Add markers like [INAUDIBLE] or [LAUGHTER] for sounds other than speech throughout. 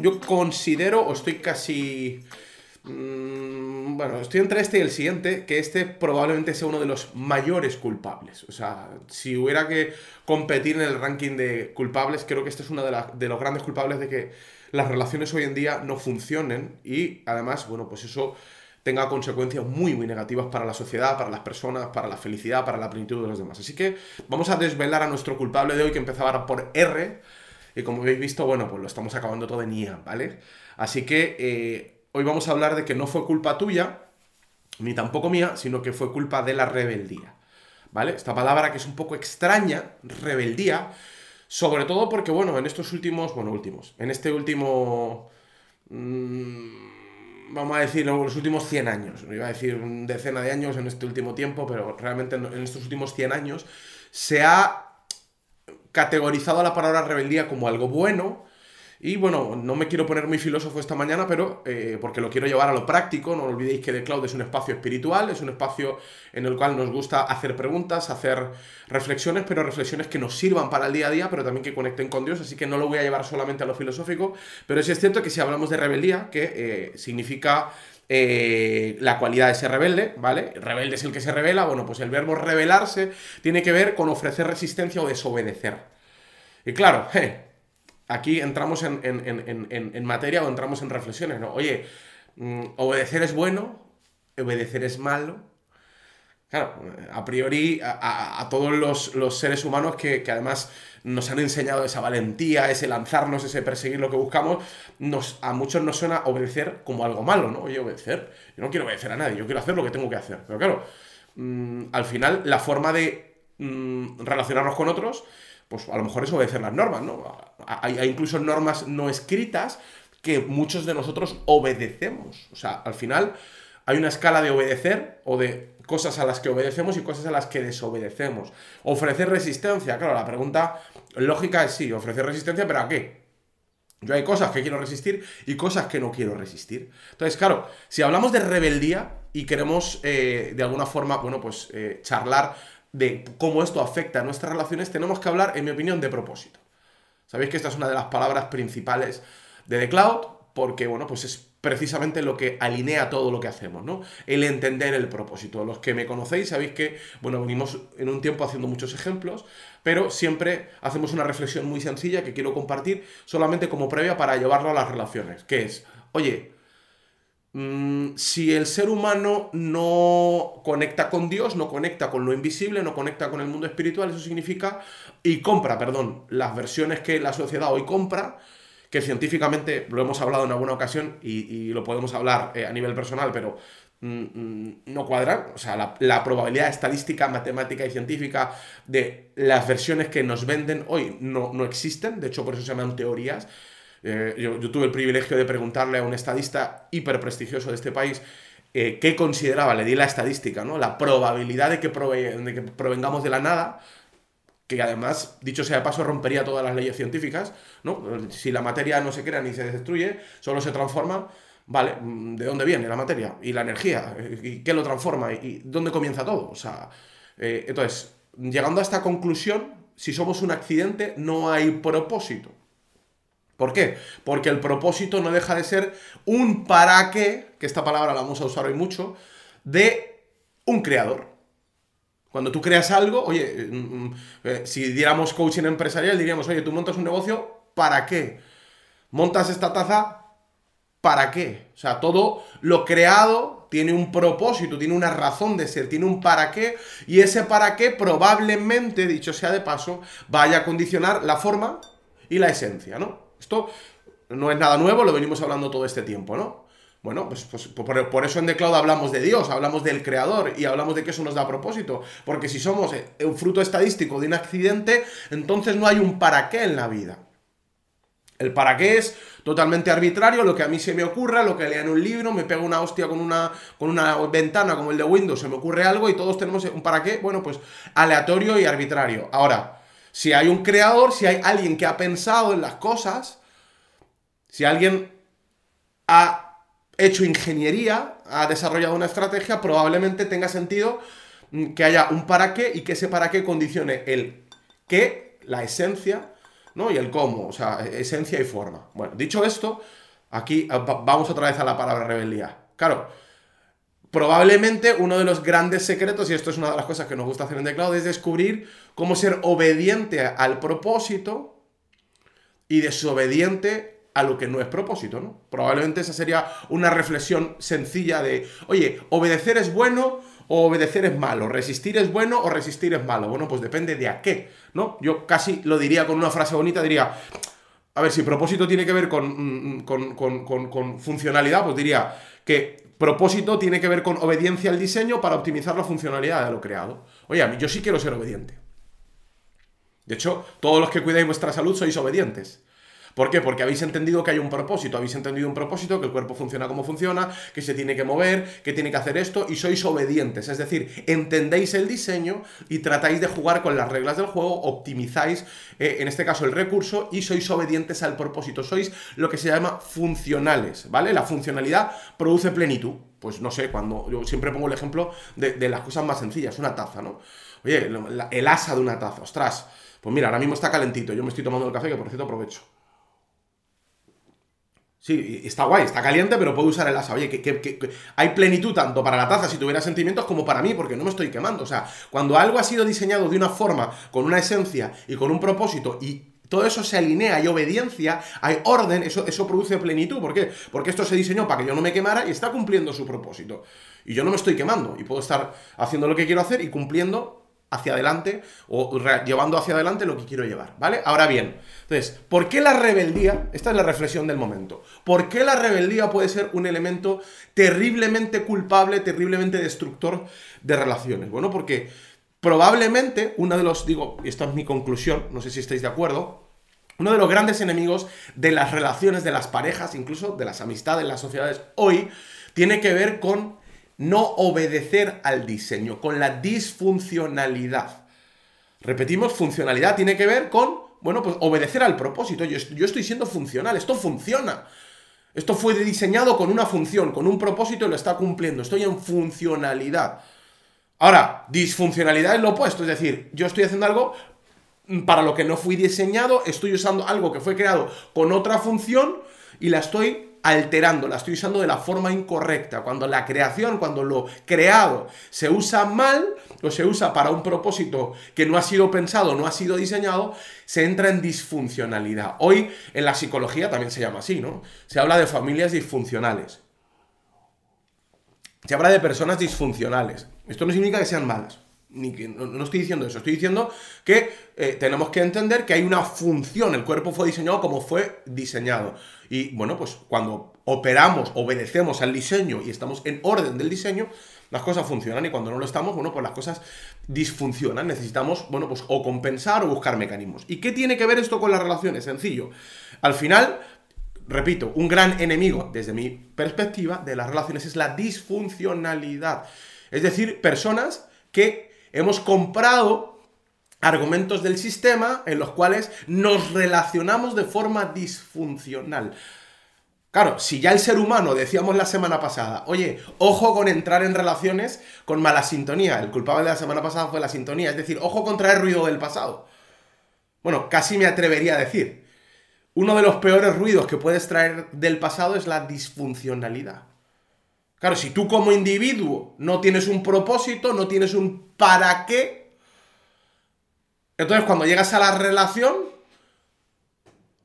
Yo, considero, o estoy casi... mm, bueno, estoy entre este y el siguiente, que este probablemente sea uno de los mayores culpables. O sea, si hubiera que competir en el ranking de culpables, creo que este es uno de, la- de los grandes culpables de que las relaciones hoy en día no funcionen y además, bueno, pues eso tenga consecuencias muy, muy negativas para la sociedad, para las personas, para la felicidad, para la plenitud de los demás. Así que vamos a desvelar a nuestro culpable de hoy, que empezaba por R, y como habéis visto, bueno, pues lo estamos acabando todo en IA, ¿vale? Así que eh, hoy vamos a hablar de que no fue culpa tuya, ni tampoco mía, sino que fue culpa de la rebeldía, ¿vale? Esta palabra que es un poco extraña, rebeldía, sobre todo porque, bueno, en estos últimos, bueno, últimos, en este último... mm, vamos a decir, los últimos 100 años. Iba a decir decena de años en este último tiempo, pero realmente en en estos últimos 100 años se ha categorizado la palabra rebeldía como algo bueno. Y bueno, no me quiero poner muy filósofo esta mañana, pero eh, porque lo quiero llevar a lo práctico. No olvidéis que The Cloud es un espacio espiritual, es un espacio en el cual nos gusta hacer preguntas, hacer reflexiones, pero reflexiones que nos sirvan para el día a día, pero también que conecten con Dios. Así que no lo voy a llevar solamente a lo filosófico, pero sí es cierto que si hablamos de rebeldía, que eh, significa eh, la cualidad de ser rebelde, ¿vale? Rebelde es el que se revela, bueno, pues el verbo rebelarse tiene que ver con ofrecer resistencia o desobedecer. Y claro, [LAUGHS] aquí entramos en, en- en- en- materia o entramos en reflexiones, ¿no? Oye, mm, obedecer es bueno, obedecer es malo. Claro, a priori a, a- a todos los, los seres humanos que, que además nos han enseñado esa valentía, ese lanzarnos, ese perseguir lo que buscamos, nos, a muchos nos suena obedecer como algo malo, ¿no? Oye, obedecer, yo no quiero obedecer a nadie, yo quiero hacer lo que tengo que hacer. Pero claro, mm, al final la forma de mm, relacionarnos con otros, pues a lo mejor es obedecer las normas, ¿no? Hay, hay incluso normas no escritas que muchos de nosotros obedecemos. O sea, al final hay una escala de obedecer o de cosas a las que obedecemos y cosas a las que desobedecemos. Ofrecer resistencia, claro, la pregunta lógica es sí, ofrecer resistencia, pero ¿a qué? Yo hay cosas que quiero resistir y cosas que no quiero resistir. Entonces, claro, si hablamos de rebeldía y queremos eh, de alguna forma, bueno, pues eh, charlar de cómo esto afecta a nuestras relaciones, tenemos que hablar, en mi opinión, de propósito. Sabéis que esta es una de las palabras principales de The Cloud, porque, bueno, pues es precisamente lo que alinea todo lo que hacemos, ¿no? El entender el propósito. Los que me conocéis sabéis que, bueno, venimos en un tiempo haciendo muchos ejemplos, pero siempre hacemos una reflexión muy sencilla que quiero compartir solamente como previa para llevarlo a las relaciones, que es, oye, mm, si el ser humano no conecta con Dios, no conecta con lo invisible, no conecta con el mundo espiritual, eso significa, y compra, perdón, las versiones que la sociedad hoy compra, que científicamente lo hemos hablado en alguna ocasión y, lo podemos hablar eh, a nivel personal, pero mm, mm, no cuadran. O sea, la, probabilidad estadística, matemática y científica de las versiones que nos venden hoy no, no existen. De hecho, por eso se llaman teorías. Eh, yo, tuve el privilegio de preguntarle a un estadista hiper prestigioso de este país eh, qué consideraba, le di la estadística, ¿no? La probabilidad de que provengamos de la nada, que además, dicho sea de paso, rompería todas las leyes científicas, ¿no? Si la materia no se crea ni se destruye, solo se transforma, ¿vale? mm, ¿De dónde viene la materia? ¿Y la energía? ¿Y qué lo transforma? ¿Y dónde comienza todo? O sea, eh, entonces, llegando a esta conclusión, si somos un accidente, no hay propósito. ¿Por qué? Porque el propósito no deja de ser un para qué, que esta palabra la vamos a usar hoy mucho, de un creador. Cuando tú creas algo, oye, mm, mm, eh, si diéramos coaching empresarial, diríamos, oye, tú montas un negocio, ¿para qué? Montas esta taza, ¿para qué? O sea, todo lo creado tiene un propósito, tiene una razón de ser, tiene un para qué, y ese para qué probablemente, dicho sea de paso, vaya a condicionar la forma y la esencia, ¿no? Esto no es nada nuevo, lo venimos hablando todo este tiempo, ¿no? Bueno, pues, pues por, eso en The Cloud hablamos de Dios, hablamos del creador y hablamos de que eso nos da propósito. Porque si somos eh, un fruto estadístico de un accidente, entonces no hay un para qué en la vida. El para qué es totalmente arbitrario, lo que a mí se me ocurra, lo que lea en un libro, me pego una hostia con una, con una ventana como el de Windows, se me ocurre algo y todos tenemos un para qué, bueno, pues aleatorio y arbitrario. Ahora, si hay un creador, si hay alguien que ha pensado en las cosas, si alguien ha hecho ingeniería, ha desarrollado una estrategia, probablemente tenga sentido mm, que haya un para qué y que ese para qué condicione el qué, la esencia ¿no? Y el cómo, o sea, esencia y forma. Bueno, dicho esto, aquí vamos otra vez a la palabra rebeldía. Claro, probablemente uno de los grandes secretos, y esto es una de las cosas que nos gusta hacer en The Cloud, es descubrir cómo ser obediente al propósito y desobediente a lo que no es propósito, ¿no? Probablemente esa sería una reflexión sencilla de, oye, obedecer es bueno o obedecer es malo, resistir es bueno o resistir es malo. Bueno, pues depende de a qué, ¿no? Yo casi lo diría con una frase bonita, diría, a ver, si propósito tiene que ver con, mm, con, con, con funcionalidad, pues diría que propósito tiene que ver con obediencia al diseño para optimizar la funcionalidad de lo creado. Oye, yo sí quiero ser obediente. De hecho, todos los que cuidáis vuestra salud sois obedientes. ¿Por qué? Porque habéis entendido que hay un propósito, habéis entendido un propósito, que el cuerpo funciona como funciona, que se tiene que mover, que tiene que hacer esto, y sois obedientes. Es decir, entendéis el diseño y tratáis de jugar con las reglas del juego, optimizáis, eh, en este caso, el recurso, y sois obedientes al propósito. Sois lo que se llama funcionales, ¿vale? La funcionalidad produce plenitud. Pues no sé, cuando yo siempre pongo el ejemplo de, las cosas más sencillas, una taza, ¿no? Oye, el asa de una taza, ostras. Pues mira, ahora mismo está calentito, yo me estoy tomando el café, que por cierto aprovecho. Sí, está guay, está caliente, pero puedo usar el asa. Oye, que, hay plenitud tanto para la taza si tuviera sentimientos como para mí, porque no me estoy quemando. O sea, cuando algo ha sido diseñado de una forma, con una esencia y con un propósito, y todo eso se alinea, hay obediencia, hay orden, eso, eso produce plenitud. ¿Por qué? Porque esto se diseñó para que yo no me quemara y está cumpliendo su propósito. Y yo no me estoy quemando y puedo estar haciendo lo que quiero hacer y cumpliendo hacia adelante o llevando hacia adelante lo que quiero llevar, ¿vale? Ahora bien, entonces, ¿por qué la rebeldía? Esta es la reflexión del momento. ¿Por qué la rebeldía puede ser un elemento terriblemente culpable, terriblemente destructor de relaciones? Bueno, porque probablemente uno de los, digo, y esta es mi conclusión, no sé si estáis de acuerdo, uno de los grandes enemigos de las relaciones, de las parejas, incluso de las amistades, las sociedades hoy, tiene que ver con no obedecer al diseño, con la disfuncionalidad. Repetimos, funcionalidad tiene que ver con, bueno, pues obedecer al propósito. Yo, estoy siendo funcional, esto funciona. Esto fue diseñado con una función, con un propósito y lo está cumpliendo. Estoy en funcionalidad. Ahora, disfuncionalidad es lo opuesto, es decir, yo estoy haciendo algo para lo que no fui diseñado, estoy usando algo que fue creado con otra función y la estoy alterando, la estoy usando de la forma incorrecta. Cuando la creación, cuando lo creado se usa mal o se usa para un propósito que no ha sido pensado, no ha sido diseñado, se entra en disfuncionalidad. Hoy en la psicología también se llama así, ¿no? Se habla de familias disfuncionales. Se habla de personas disfuncionales. Esto no significa que sean malas. Ni que, no, estoy diciendo eso, estoy diciendo que eh, tenemos que entender que hay una función, el cuerpo fue diseñado como fue diseñado. Y bueno, pues cuando operamos, obedecemos al diseño y estamos en orden del diseño, las cosas funcionan y cuando no lo estamos, bueno, pues las cosas disfuncionan. Necesitamos, bueno, pues o compensar o buscar mecanismos. ¿Y qué tiene que ver esto con las relaciones? Sencillo. Al final, repito, un gran enemigo, desde mi perspectiva, de las relaciones es la disfuncionalidad. Es decir, personas que hemos comprado argumentos del sistema en los cuales nos relacionamos de forma disfuncional. Claro, si ya el ser humano, decíamos la semana pasada, oye, ojo con entrar en relaciones con mala sintonía, el culpable de la semana pasada fue la sintonía, es decir, ojo con traer ruido del pasado. Bueno, casi me atrevería a decir, uno de los peores ruidos que puedes traer del pasado es la disfuncionalidad. Claro, si tú como individuo no tienes un propósito, no tienes un para qué, entonces, cuando llegas a la relación,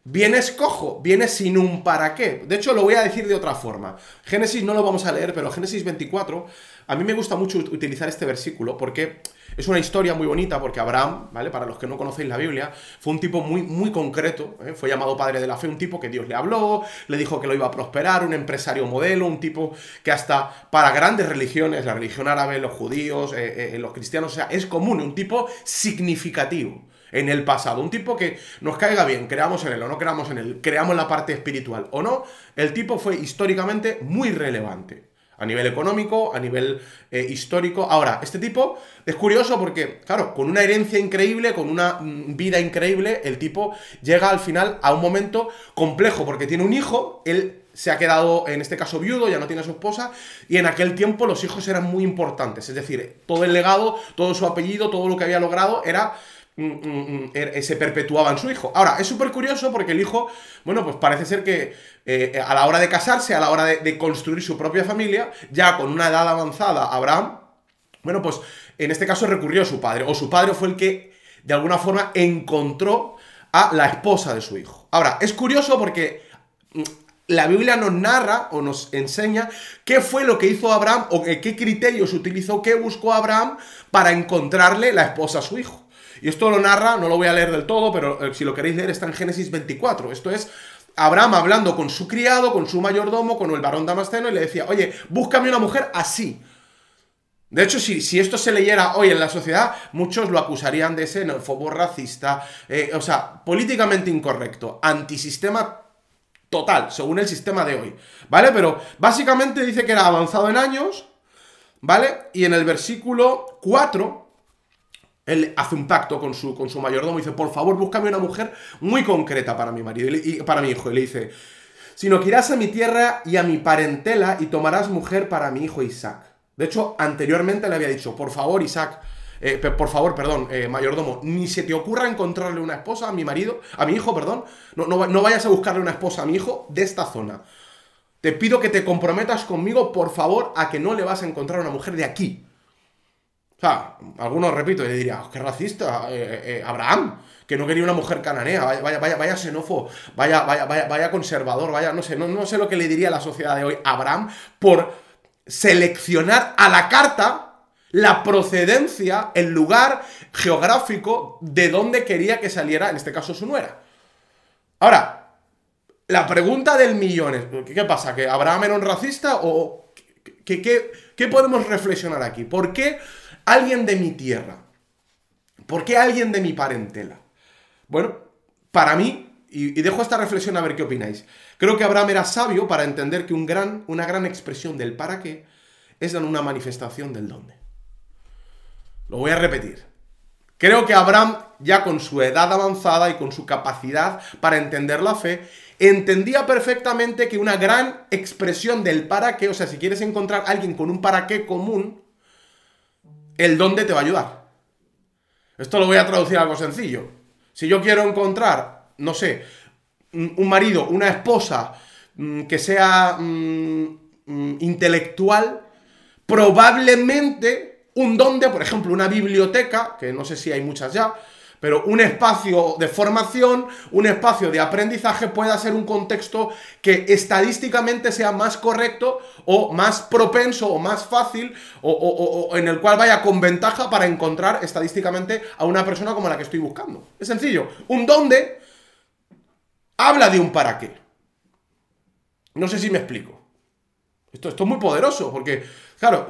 vienes cojo, vienes sin un para qué. De hecho, lo voy a decir de otra forma. Génesis no lo vamos a leer, pero Génesis 24, a mí me gusta mucho utilizar este versículo porque es una historia muy bonita, porque Abraham, ¿vale? Para los que no conocéis la Biblia, fue un tipo muy, muy concreto, ¿eh? fue llamado padre de la fe, un tipo que Dios le habló, le dijo que lo iba a prosperar, un empresario modelo, un tipo que hasta para grandes religiones, la religión árabe, los judíos, eh, eh, los cristianos, o sea, es común, un tipo significativo en el pasado. Un tipo que nos caiga bien, creamos en él o no creamos en él, creamos la parte espiritual o no, el tipo fue históricamente muy relevante a nivel económico, a nivel eh, histórico. Ahora, este tipo es curioso porque, claro, con una herencia increíble, con una mm, vida increíble, el tipo llega al final a un momento complejo porque tiene un hijo, él se ha quedado, en este caso, viudo, ya no tiene a su esposa, y en aquel tiempo los hijos eran muy importantes, es decir, todo el legado, todo su apellido, todo lo que había logrado era se perpetuaba en su hijo. Ahora, es súper curioso porque el hijo, bueno, pues parece ser que eh, a la hora de casarse, a la hora de, construir su propia familia, ya con una edad avanzada, Abraham, bueno, pues en este caso recurrió a su padre, o su padre fue el que de alguna forma encontró a la esposa de su hijo. Ahora, es curioso porque la Biblia nos narra o nos enseña qué fue lo que hizo Abraham o qué criterios utilizó, qué buscó Abraham para encontrarle la esposa a su hijo. Y esto lo narra, no lo voy a leer del todo, pero eh, si lo queréis leer está en Génesis 24. Esto es Abraham hablando con su criado, con su mayordomo, con el varón damasceno y le decía, oye, búscame una mujer así. De hecho, si, si, esto se leyera hoy en la sociedad, muchos lo acusarían de xenófobo, racista, eh, o sea, políticamente incorrecto, antisistema total, según el sistema de hoy, ¿vale? Pero básicamente dice que era avanzado en años, ¿vale? Y en el versículo 4, él hace un pacto con su, con su mayordomo y dice, por favor, búscame una mujer muy concreta para mi marido y, para mi hijo. Y le dice, sino que irás a mi tierra y a mi parentela y tomarás mujer para mi hijo Isaac. De hecho, anteriormente le había dicho, por favor, Isaac, eh, por favor, perdón, eh, mayordomo, ni se te ocurra encontrarle una esposa a mi marido, a mi hijo, perdón, no, no, vayas a buscarle una esposa a mi hijo de esta zona. Te pido que te comprometas conmigo, por favor, a que no le vas a encontrar una mujer de aquí. O sea, algunos, repito, le diría, oh, qué racista, eh, Abraham, que no quería una mujer cananea, vaya, vaya, vaya, xenófobo, vaya, vaya, vaya, vaya conservador, vaya, no sé, no, no sé lo que le diría a la sociedad de hoy, Abraham, por seleccionar a la carta la procedencia, el lugar geográfico de donde quería que saliera, en este caso, su nuera. Ahora, la pregunta del millón es, ¿qué pasa? ¿Que Abraham era un racista o qué, qué podemos reflexionar aquí? ¿Por qué alguien de mi tierra? ¿Por qué alguien de mi parentela? Bueno, para mí, y, dejo esta reflexión a ver qué opináis, creo que Abraham era sabio para entender que un gran, una gran expresión del para qué es una manifestación del dónde. Lo voy a repetir. Creo que Abraham, ya con su edad avanzada y con su capacidad para entender la fe, entendía perfectamente que una gran expresión del para qué, o sea, si quieres encontrar a alguien con un para qué común, el dónde te va a ayudar. Esto lo voy a traducir a algo sencillo. Si yo quiero encontrar, no sé, un marido, una esposa mm, que sea mm, mm, intelectual, probablemente un donde, por ejemplo, una biblioteca, que no sé si hay muchas ya, pero un espacio de formación, un espacio de aprendizaje pueda ser un contexto que estadísticamente sea más correcto o más propenso o más fácil o, en el cual vaya con ventaja para encontrar estadísticamente a una persona como la que estoy buscando. Es sencillo. Un donde habla de un para qué. No sé si me explico. Esto, esto es muy poderoso porque Claro,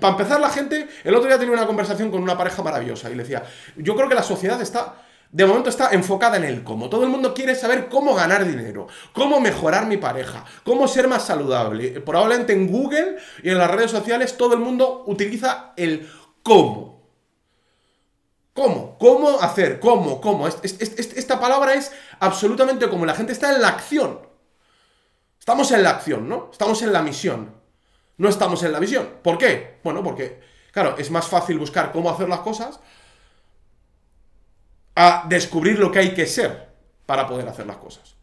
para empezar la gente, el otro día tenía una conversación con una pareja maravillosa y le decía, yo creo que la sociedad está, de momento está enfocada en el cómo. Todo el mundo quiere saber cómo ganar dinero, cómo mejorar mi pareja, cómo ser más saludable. Probablemente en Google y en las redes sociales todo el mundo utiliza el cómo. ¿Cómo? ¿Cómo hacer? ¿Cómo? ¿Cómo? Esta palabra es absolutamente como la gente está en la acción. Estamos en la acción, ¿no? Estamos en la misión no estamos en la visión. ¿Por qué? Bueno, porque, claro, es más fácil buscar cómo hacer las cosas a descubrir lo que hay que ser para poder hacer las cosas.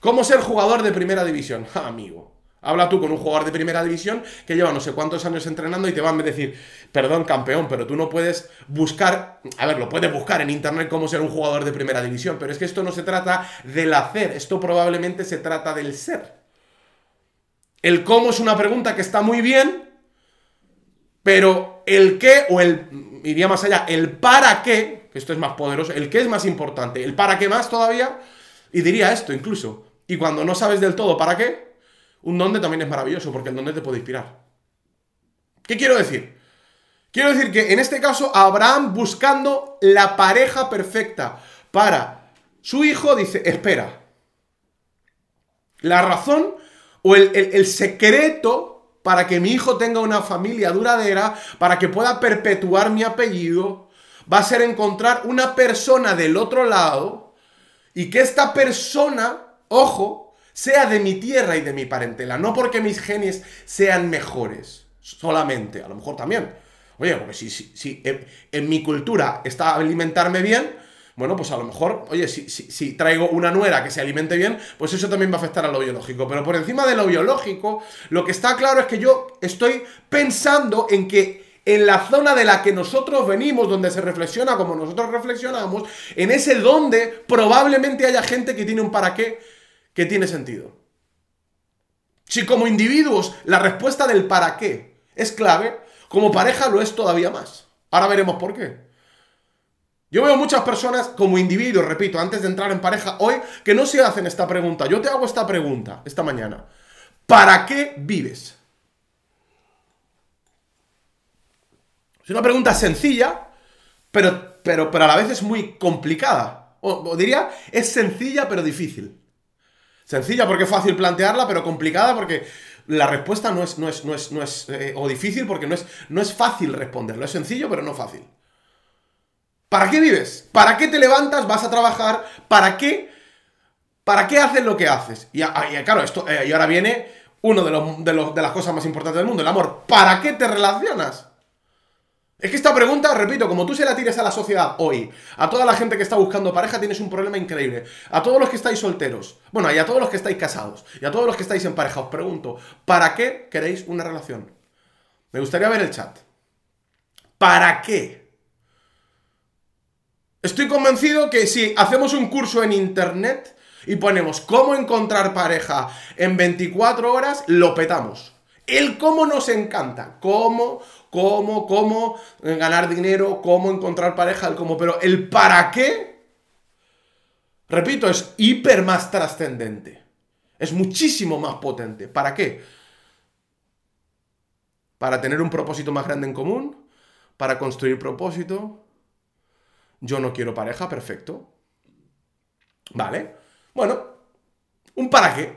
¿Cómo ser jugador de primera división? [LAUGHS] amigo. Habla tú con un jugador de primera división que lleva no sé cuántos años entrenando y te van a decir, perdón campeón, pero tú no puedes buscar, a ver, lo puedes buscar en internet cómo ser un jugador de primera división, pero es que esto no se trata del hacer, esto probablemente se trata del ser. El cómo es una pregunta que está muy bien, pero el qué o el, iría más allá, el para qué, que esto es más poderoso, el qué es más importante, el para qué más todavía, y diría esto incluso. Y cuando no sabes del todo para qué, un dónde también es maravilloso, porque el dónde te puede inspirar. ¿Qué quiero decir? Quiero decir que en este caso Abraham buscando la pareja perfecta para su hijo dice, espera. La razón o el, secreto para que mi hijo tenga una familia duradera, para que pueda perpetuar mi apellido, va a ser encontrar una persona del otro lado y que esta persona, ojo, sea de mi tierra y de mi parentela, no porque mis genes sean mejores, solamente, a lo mejor también. Oye, porque si, si, si en, en mi cultura está alimentarme bien, bueno, pues a lo mejor, oye, si, si, traigo una nuera que se alimente bien, pues eso también va a afectar a lo biológico. Pero por encima de lo biológico, lo que está claro es que yo estoy pensando en que en la zona de la que nosotros venimos, donde se reflexiona como nosotros reflexionamos, en ese donde probablemente haya gente que tiene un para qué que tiene sentido. Si como individuos la respuesta del para qué es clave, como pareja lo es todavía más. Ahora veremos por qué. Yo veo muchas personas como individuos, repito, antes de entrar en pareja hoy, que no se hacen esta pregunta. Yo te hago esta pregunta esta mañana. ¿Para qué vives? Es una pregunta sencilla, pero, pero, pero a la vez es muy complicada. O, diría, es sencilla pero difícil. Sencilla porque es fácil plantearla, pero complicada porque la respuesta no es, no es, no es, no es eh, o difícil porque no es, no es fácil responderlo. Es sencillo, pero no fácil. ¿Para qué vives? ¿Para qué te levantas? ¿Vas a trabajar? ¿Para qué? ¿Para qué haces lo que haces? Y, y claro, esto, eh, y ahora viene uno de, los, de, los, de las cosas más importantes del mundo, el amor. ¿Para qué te relacionas? Es que esta pregunta, repito, como tú se la tires a la sociedad hoy, a toda la gente que está buscando pareja, tienes un problema increíble. A todos los que estáis solteros, bueno, y a todos los que estáis casados, y a todos los que estáis en pareja, os pregunto, ¿para qué queréis una relación? Me gustaría ver el chat. ¿Para qué? Estoy convencido que si hacemos un curso en internet y ponemos cómo encontrar pareja en 24 horas, lo petamos. El cómo nos encanta, cómo, cómo, cómo ganar dinero, cómo encontrar pareja, el cómo, pero el para qué, repito, es hiper más trascendente. Es muchísimo más potente. ¿Para qué? Para tener un propósito más grande en común, para construir propósito, yo no quiero pareja, perfecto. ¿Vale? Bueno, un para qué.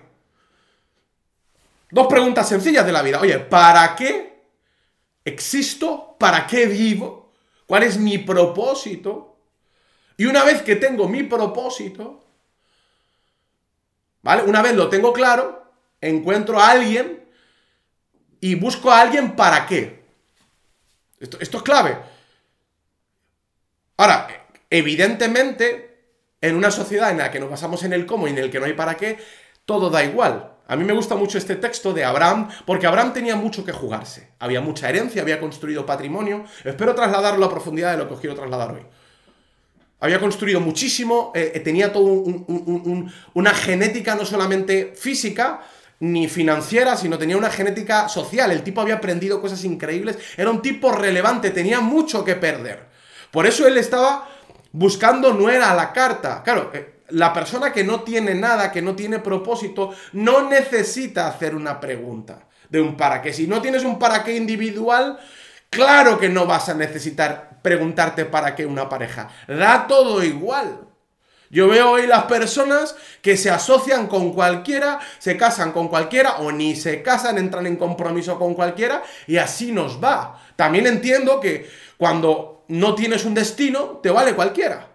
Dos preguntas sencillas de la vida. Oye, ¿para qué existo? ¿Para qué vivo? ¿Cuál es mi propósito? Y una vez que tengo mi propósito, ¿vale? Una vez lo tengo claro, encuentro a alguien y busco a alguien para qué. Esto, esto es clave. Ahora, evidentemente, en una sociedad en la que nos basamos en el cómo y en el que no hay para qué, todo da igual. A mí me gusta mucho este texto de Abraham, porque Abraham tenía mucho que jugarse. Había mucha herencia, había construido patrimonio. Espero trasladarlo a profundidad de lo que os quiero trasladar hoy. Había construido muchísimo, eh, tenía toda un, un, un, una genética no solamente física, ni financiera, sino tenía una genética social. El tipo había aprendido cosas increíbles, era un tipo relevante, tenía mucho que perder. Por eso él estaba buscando no era la carta. Claro, eh, la persona que no tiene nada, que no tiene propósito, no necesita hacer una pregunta de un para qué. Si no tienes un para qué individual, claro que no vas a necesitar preguntarte para qué una pareja. Da todo igual. Yo veo hoy las personas que se asocian con cualquiera, se casan con cualquiera o ni se casan, entran en compromiso con cualquiera y así nos va. También entiendo que cuando no tienes un destino, te vale cualquiera.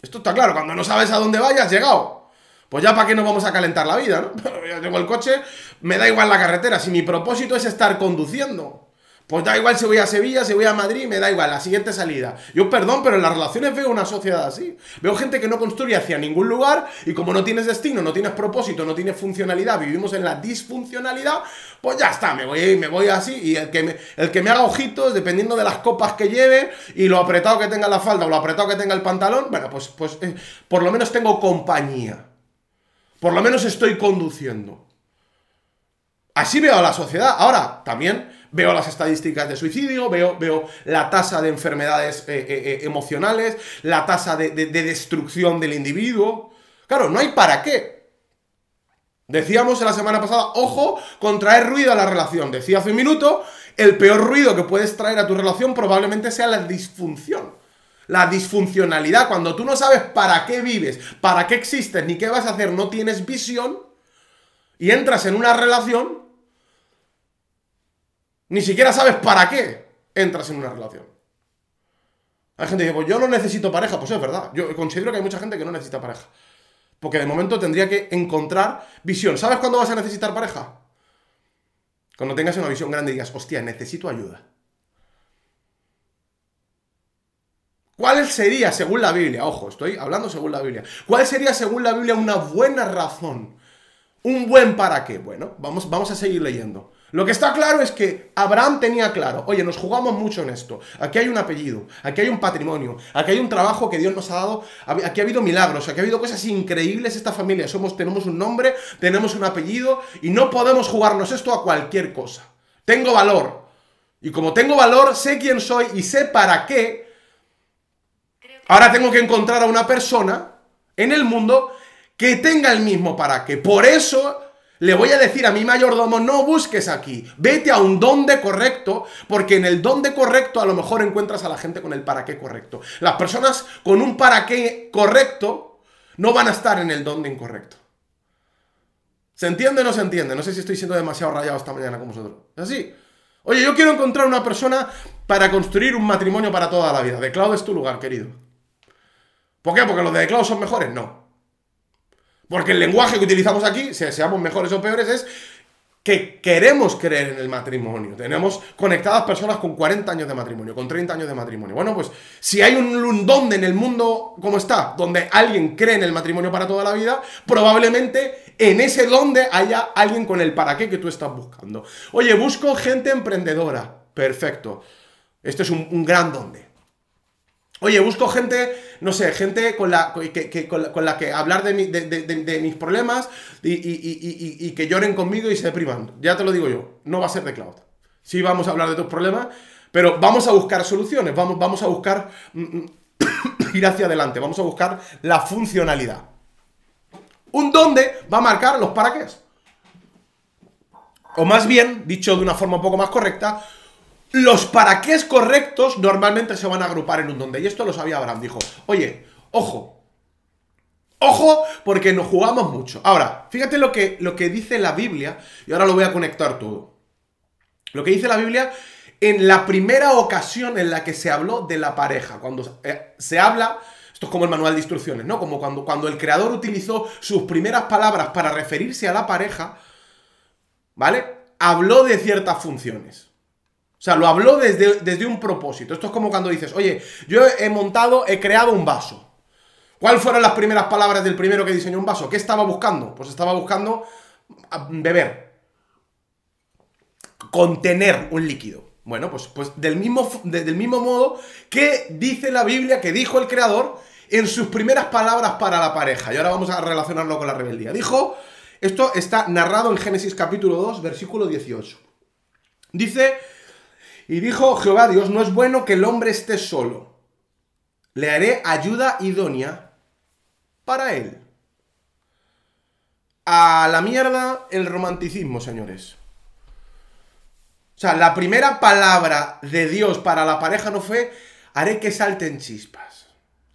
Esto está claro, cuando no sabes a dónde vayas, llegado. Pues ya para qué nos vamos a calentar la vida, ¿no? [LAUGHS] ya tengo el coche, me da igual la carretera. Si mi propósito es estar conduciendo. Pues da igual si voy a Sevilla, si voy a Madrid, me da igual, la siguiente salida. Yo, perdón, pero en las relaciones veo una sociedad así. Veo gente que no construye hacia ningún lugar y como no tienes destino, no tienes propósito, no tienes funcionalidad, vivimos en la disfuncionalidad, pues ya está, me voy, me voy así y el que me, el que me haga ojitos, dependiendo de las copas que lleve y lo apretado que tenga la falda o lo apretado que tenga el pantalón, bueno, pues, pues eh, por lo menos tengo compañía. Por lo menos estoy conduciendo. Así veo a la sociedad. Ahora, también veo las estadísticas de suicidio, veo, veo la tasa de enfermedades eh, eh, eh, emocionales, la tasa de, de, de destrucción del individuo. Claro, no hay para qué. Decíamos la semana pasada, ojo con traer ruido a la relación. Decía hace un minuto, el peor ruido que puedes traer a tu relación probablemente sea la disfunción. La disfuncionalidad, cuando tú no sabes para qué vives, para qué existes, ni qué vas a hacer, no tienes visión, y entras en una relación ni siquiera sabes para qué entras en una relación. Hay gente que dice, pues yo no necesito pareja, pues es verdad. Yo considero que hay mucha gente que no necesita pareja. Porque de momento tendría que encontrar visión. ¿Sabes cuándo vas a necesitar pareja? Cuando tengas una visión grande y digas, hostia, necesito ayuda. ¿Cuál sería, según la Biblia, ojo, estoy hablando según la Biblia, cuál sería, según la Biblia, una buena razón? Un buen para qué. Bueno, vamos, vamos a seguir leyendo. Lo que está claro es que Abraham tenía claro, oye, nos jugamos mucho en esto. Aquí hay un apellido, aquí hay un patrimonio, aquí hay un trabajo que Dios nos ha dado, aquí ha habido milagros, aquí ha habido cosas increíbles esta familia. Somos, tenemos un nombre, tenemos un apellido y no podemos jugarnos esto a cualquier cosa. Tengo valor. Y como tengo valor, sé quién soy y sé para qué. Ahora tengo que encontrar a una persona en el mundo que tenga el mismo para qué. Por eso le voy a decir a mi mayordomo, no busques aquí, vete a un donde correcto, porque en el donde correcto a lo mejor encuentras a la gente con el para qué correcto. Las personas con un para qué correcto no van a estar en el donde incorrecto. ¿Se entiende o no se entiende? No sé si estoy siendo demasiado rayado esta mañana con vosotros. ¿Es así? Oye, yo quiero encontrar una persona para construir un matrimonio para toda la vida. De Cloud es tu lugar, querido. ¿Por qué? Porque los de Cloud son mejores. No. Porque el lenguaje que utilizamos aquí, seamos mejores o peores, es que queremos creer en el matrimonio. Tenemos conectadas personas con 40 años de matrimonio, con 30 años de matrimonio. Bueno, pues si hay un donde en el mundo como está, donde alguien cree en el matrimonio para toda la vida, probablemente en ese donde haya alguien con el para qué que tú estás buscando. Oye, busco gente emprendedora. Perfecto. Este es un, un gran donde. Oye, busco gente, no sé, gente con la que, hablar de, de, mis problemas y, que lloren conmigo y se depriman. Ya te lo digo yo, no va a ser de cloud. Sí vamos a hablar de tus problemas, pero vamos a buscar soluciones, vamos, vamos a buscar mm, mm, [COUGHS] ir hacia adelante, vamos a buscar la funcionalidad. Un dónde va a marcar los para qué. O más bien, dicho de una forma un poco más correcta, los para qué correctos normalmente se van a agrupar en un donde. Y esto lo sabía Abraham. Dijo, oye, ojo. Ojo, porque nos jugamos mucho. Ahora, fíjate lo que, lo que dice la Biblia, y ahora lo voy a conectar todo. Lo que dice la Biblia en la primera ocasión en la que se habló de la pareja. Cuando eh, se habla, esto es como el manual de instrucciones, ¿no? Como cuando, cuando el creador utilizó sus primeras palabras para referirse a la pareja, ¿vale? Habló de ciertas funciones. O sea, lo habló desde, desde un propósito. Esto es como cuando dices, oye, yo he montado, he creado un vaso. ¿Cuáles fueron las primeras palabras del primero que diseñó un vaso? ¿Qué estaba buscando? Pues estaba buscando ah, beber. Contener un líquido. Bueno, pues, pues del, mismo, del mismo modo que dice la Biblia, que dijo el Creador en sus primeras palabras para la pareja. Y ahora vamos a relacionarlo con la rebeldía. Dijo, esto está narrado en Génesis capítulo 2, versículo 18. Dice y dijo Jehová Dios, no es bueno que el hombre esté solo. Le haré ayuda idónea para él. A la mierda el romanticismo, señores. O sea, la primera palabra de Dios para la pareja no fue, haré que salten chispas,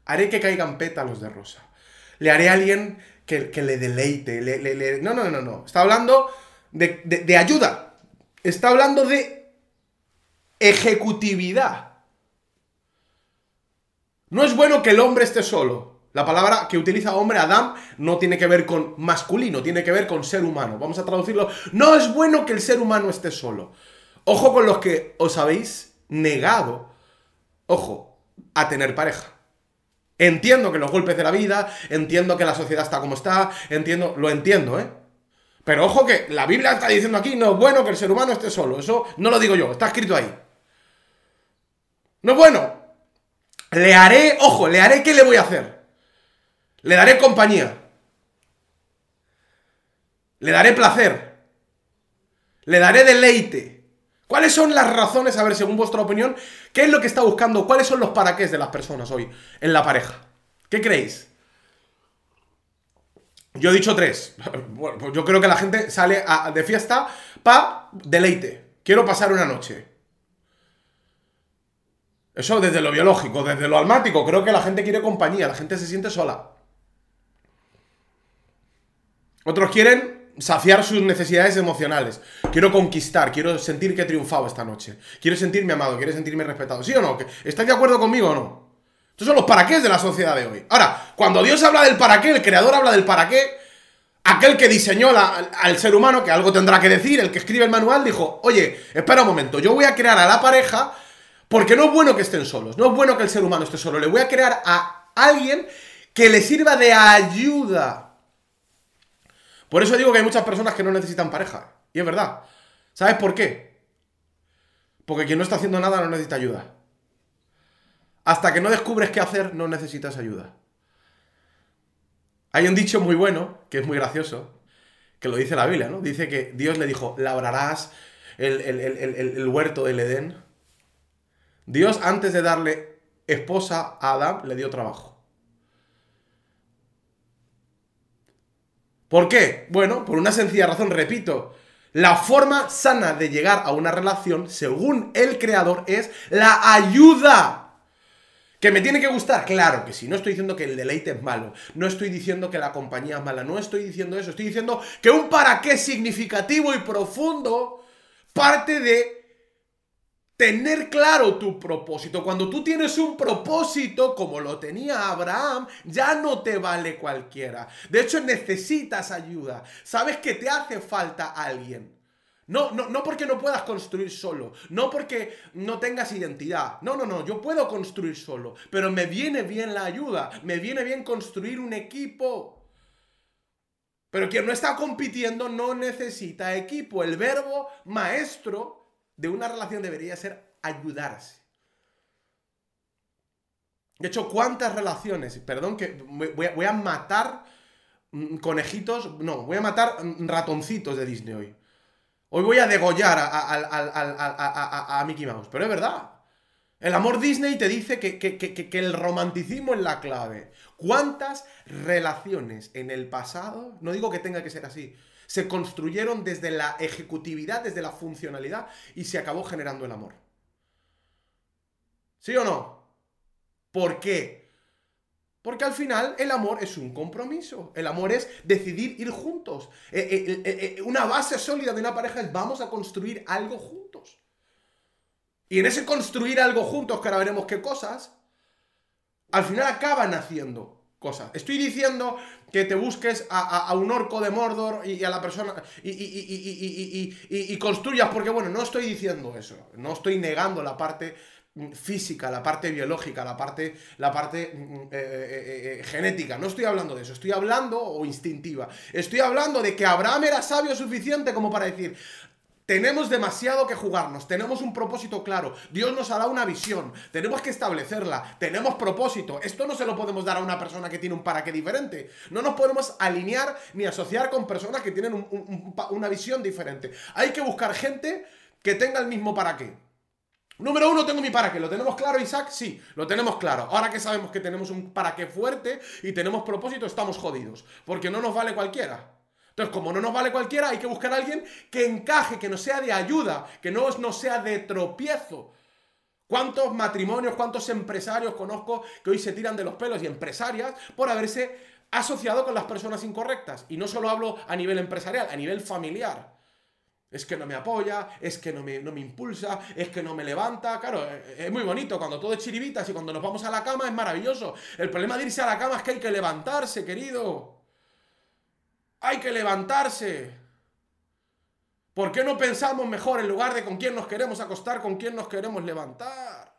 haré que caigan pétalos de rosa, le haré a alguien que, le deleite, le, No, no, no, no. Está hablando de ayuda. Está hablando de ejecutividad. No es bueno que el hombre esté solo. La palabra que utiliza hombre, Adam, no tiene que ver con masculino, tiene que ver con ser humano. Vamos a traducirlo. No es bueno que el ser humano esté solo. Ojo con los que os habéis negado, ojo, a tener pareja. Entiendo que los golpes de la vida, entiendo que la sociedad está como está, entiendo, lo entiendo, ¿eh? Pero ojo que la Biblia está diciendo aquí, no es bueno que el ser humano esté solo. Eso no lo digo yo, está escrito ahí. No bueno. Le haré, ojo, le haré, ¿qué le voy a hacer? Le daré compañía. Le daré placer. Le daré deleite. ¿Cuáles son las razones, a ver, según vuestra opinión, qué es lo que está buscando? ¿Cuáles son los para qué de las personas hoy en la pareja? ¿Qué creéis? Yo he dicho tres. [LAUGHS] Pues yo creo que la gente sale de fiesta para deleite. Quiero pasar una noche. Eso desde lo biológico, desde lo almático, creo que la gente quiere compañía, la gente se siente sola. Otros quieren saciar sus necesidades emocionales. Quiero conquistar, quiero sentir que he triunfado esta noche. Quiero sentirme amado, quiero sentirme respetado. ¿Sí o no? ¿Estáis de acuerdo conmigo o no? Estos son los para qué de la sociedad de hoy. Ahora, cuando Dios habla del para qué, el creador habla del para qué, aquel que diseñó al ser humano, que algo tendrá que decir, el que escribe el manual, dijo, oye, espera un momento, yo voy a crear a la pareja Porque no es bueno que estén solos, no es bueno que el ser humano esté solo. Le voy a crear a alguien que le sirva de ayuda. Por eso digo que hay muchas personas que no necesitan pareja. Y es verdad. ¿Sabes por qué? Porque quien no está haciendo nada no necesita ayuda. Hasta que no descubres qué hacer, no necesitas ayuda. Hay un dicho muy bueno, que es muy gracioso, que lo dice la Biblia, ¿no? Dice que Dios le dijo, labrarás el, huerto del Edén. Dios, antes de darle esposa a Adán, le dio trabajo. ¿Por qué? Bueno, por una sencilla razón, repito. La forma sana de llegar a una relación, según el creador, es la ayuda. ¿Que me tiene que gustar? Claro que sí. No estoy diciendo que el deleite es malo. No estoy diciendo que la compañía es mala. No estoy diciendo eso. Estoy diciendo que un para qué significativo y profundo parte de tener claro tu propósito. Cuando tú tienes un propósito, como lo tenía Abraham, ya no te vale cualquiera. De hecho, necesitas ayuda. Sabes que te hace falta alguien. No, no, no porque no puedas construir solo, no porque no tengas identidad. No, no, no, yo puedo construir solo, pero me viene bien la ayuda, me viene bien construir un equipo. Pero quien no está compitiendo no necesita equipo. El verbo maestro de una relación debería ser ayudarse. De hecho, ¿cuántas relaciones? Perdón que voy a, matar mm, conejitos, no, voy a matar mm, ratoncitos de Disney hoy. Hoy voy a degollar a, Mickey Mouse, pero es verdad. El amor Disney te dice que, que, el romanticismo es la clave. ¿Cuántas relaciones en el pasado, no digo que tenga que ser así, se construyeron desde la ejecutividad, desde la funcionalidad y se acabó generando el amor? ¿Sí o no? ¿Por qué? Porque al final el amor es un compromiso. El amor es decidir ir juntos. Eh, eh, eh, una base sólida de una pareja es vamos a construir algo juntos. Y en ese construir algo juntos, que ahora veremos qué cosas, al final acaban haciendo cosas. Estoy diciendo que te busques a, un orco de Mordor y, a la persona y, construyas, porque bueno, no estoy diciendo eso. No estoy negando la parte física, la parte biológica, la parte, la parte mm, mm, eh, eh, eh, genética. No estoy hablando de eso, estoy hablando, o instintiva, estoy hablando de que Abraham era sabio suficiente como para decir, tenemos demasiado que jugarnos, tenemos un propósito claro, Dios nos ha dado una visión, tenemos que establecerla, tenemos propósito, esto no se lo podemos dar a una persona que tiene un para qué diferente, no nos podemos alinear ni asociar con personas que tienen una visión diferente, hay que buscar gente que tenga el mismo para qué. Número uno, tengo mi para qué. ¿Lo tenemos claro, Isaac? Sí, lo tenemos claro. Ahora que sabemos que tenemos un para qué fuerte y tenemos propósito, estamos jodidos. Porque no nos vale cualquiera. Entonces, como no nos vale cualquiera, hay que buscar a alguien que encaje, que nos sea de ayuda, que no nos sea de tropiezo. ¿Cuántos matrimonios, cuántos empresarios conozco que hoy se tiran de los pelos y empresarias por haberse asociado con las personas incorrectas? Y no solo hablo a nivel empresarial, a nivel familiar. Es que no me apoya, es que no me, no me, impulsa, es que no me levanta. Claro, eh, es muy bonito cuando todo es chiribitas y cuando nos vamos a la cama es maravilloso. El problema de irse a la cama es que hay que levantarse, querido. Hay que levantarse. ¿Por qué no pensamos mejor en lugar de con quién nos queremos acostar, con quién nos queremos levantar?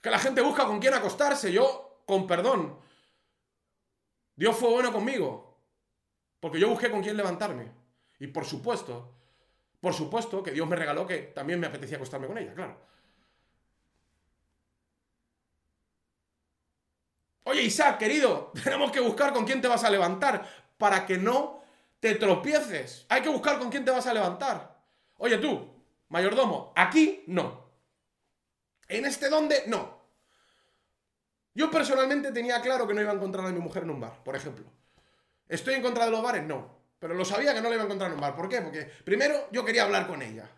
Que la gente busca con quién acostarse. Yo, con perdón, Dios fue bueno conmigo. Porque yo busqué con quién levantarme. Y por supuesto, por supuesto que Dios me regaló que también me apetecía acostarme con ella, claro. Oye, Isaac, querido, [LAUGHS] tenemos que buscar con quién te vas a levantar para que no te tropieces. Hay que buscar con quién te vas a levantar. Oye, tú, mayordomo, aquí no. En este donde no. Yo personalmente tenía claro que no iba a encontrar a mi mujer en un bar, por ejemplo. ¿Estoy en contra de los bares? No. Pero lo sabía que no le iba a encontrar en un bar. ¿Por qué? Porque primero yo quería hablar con ella.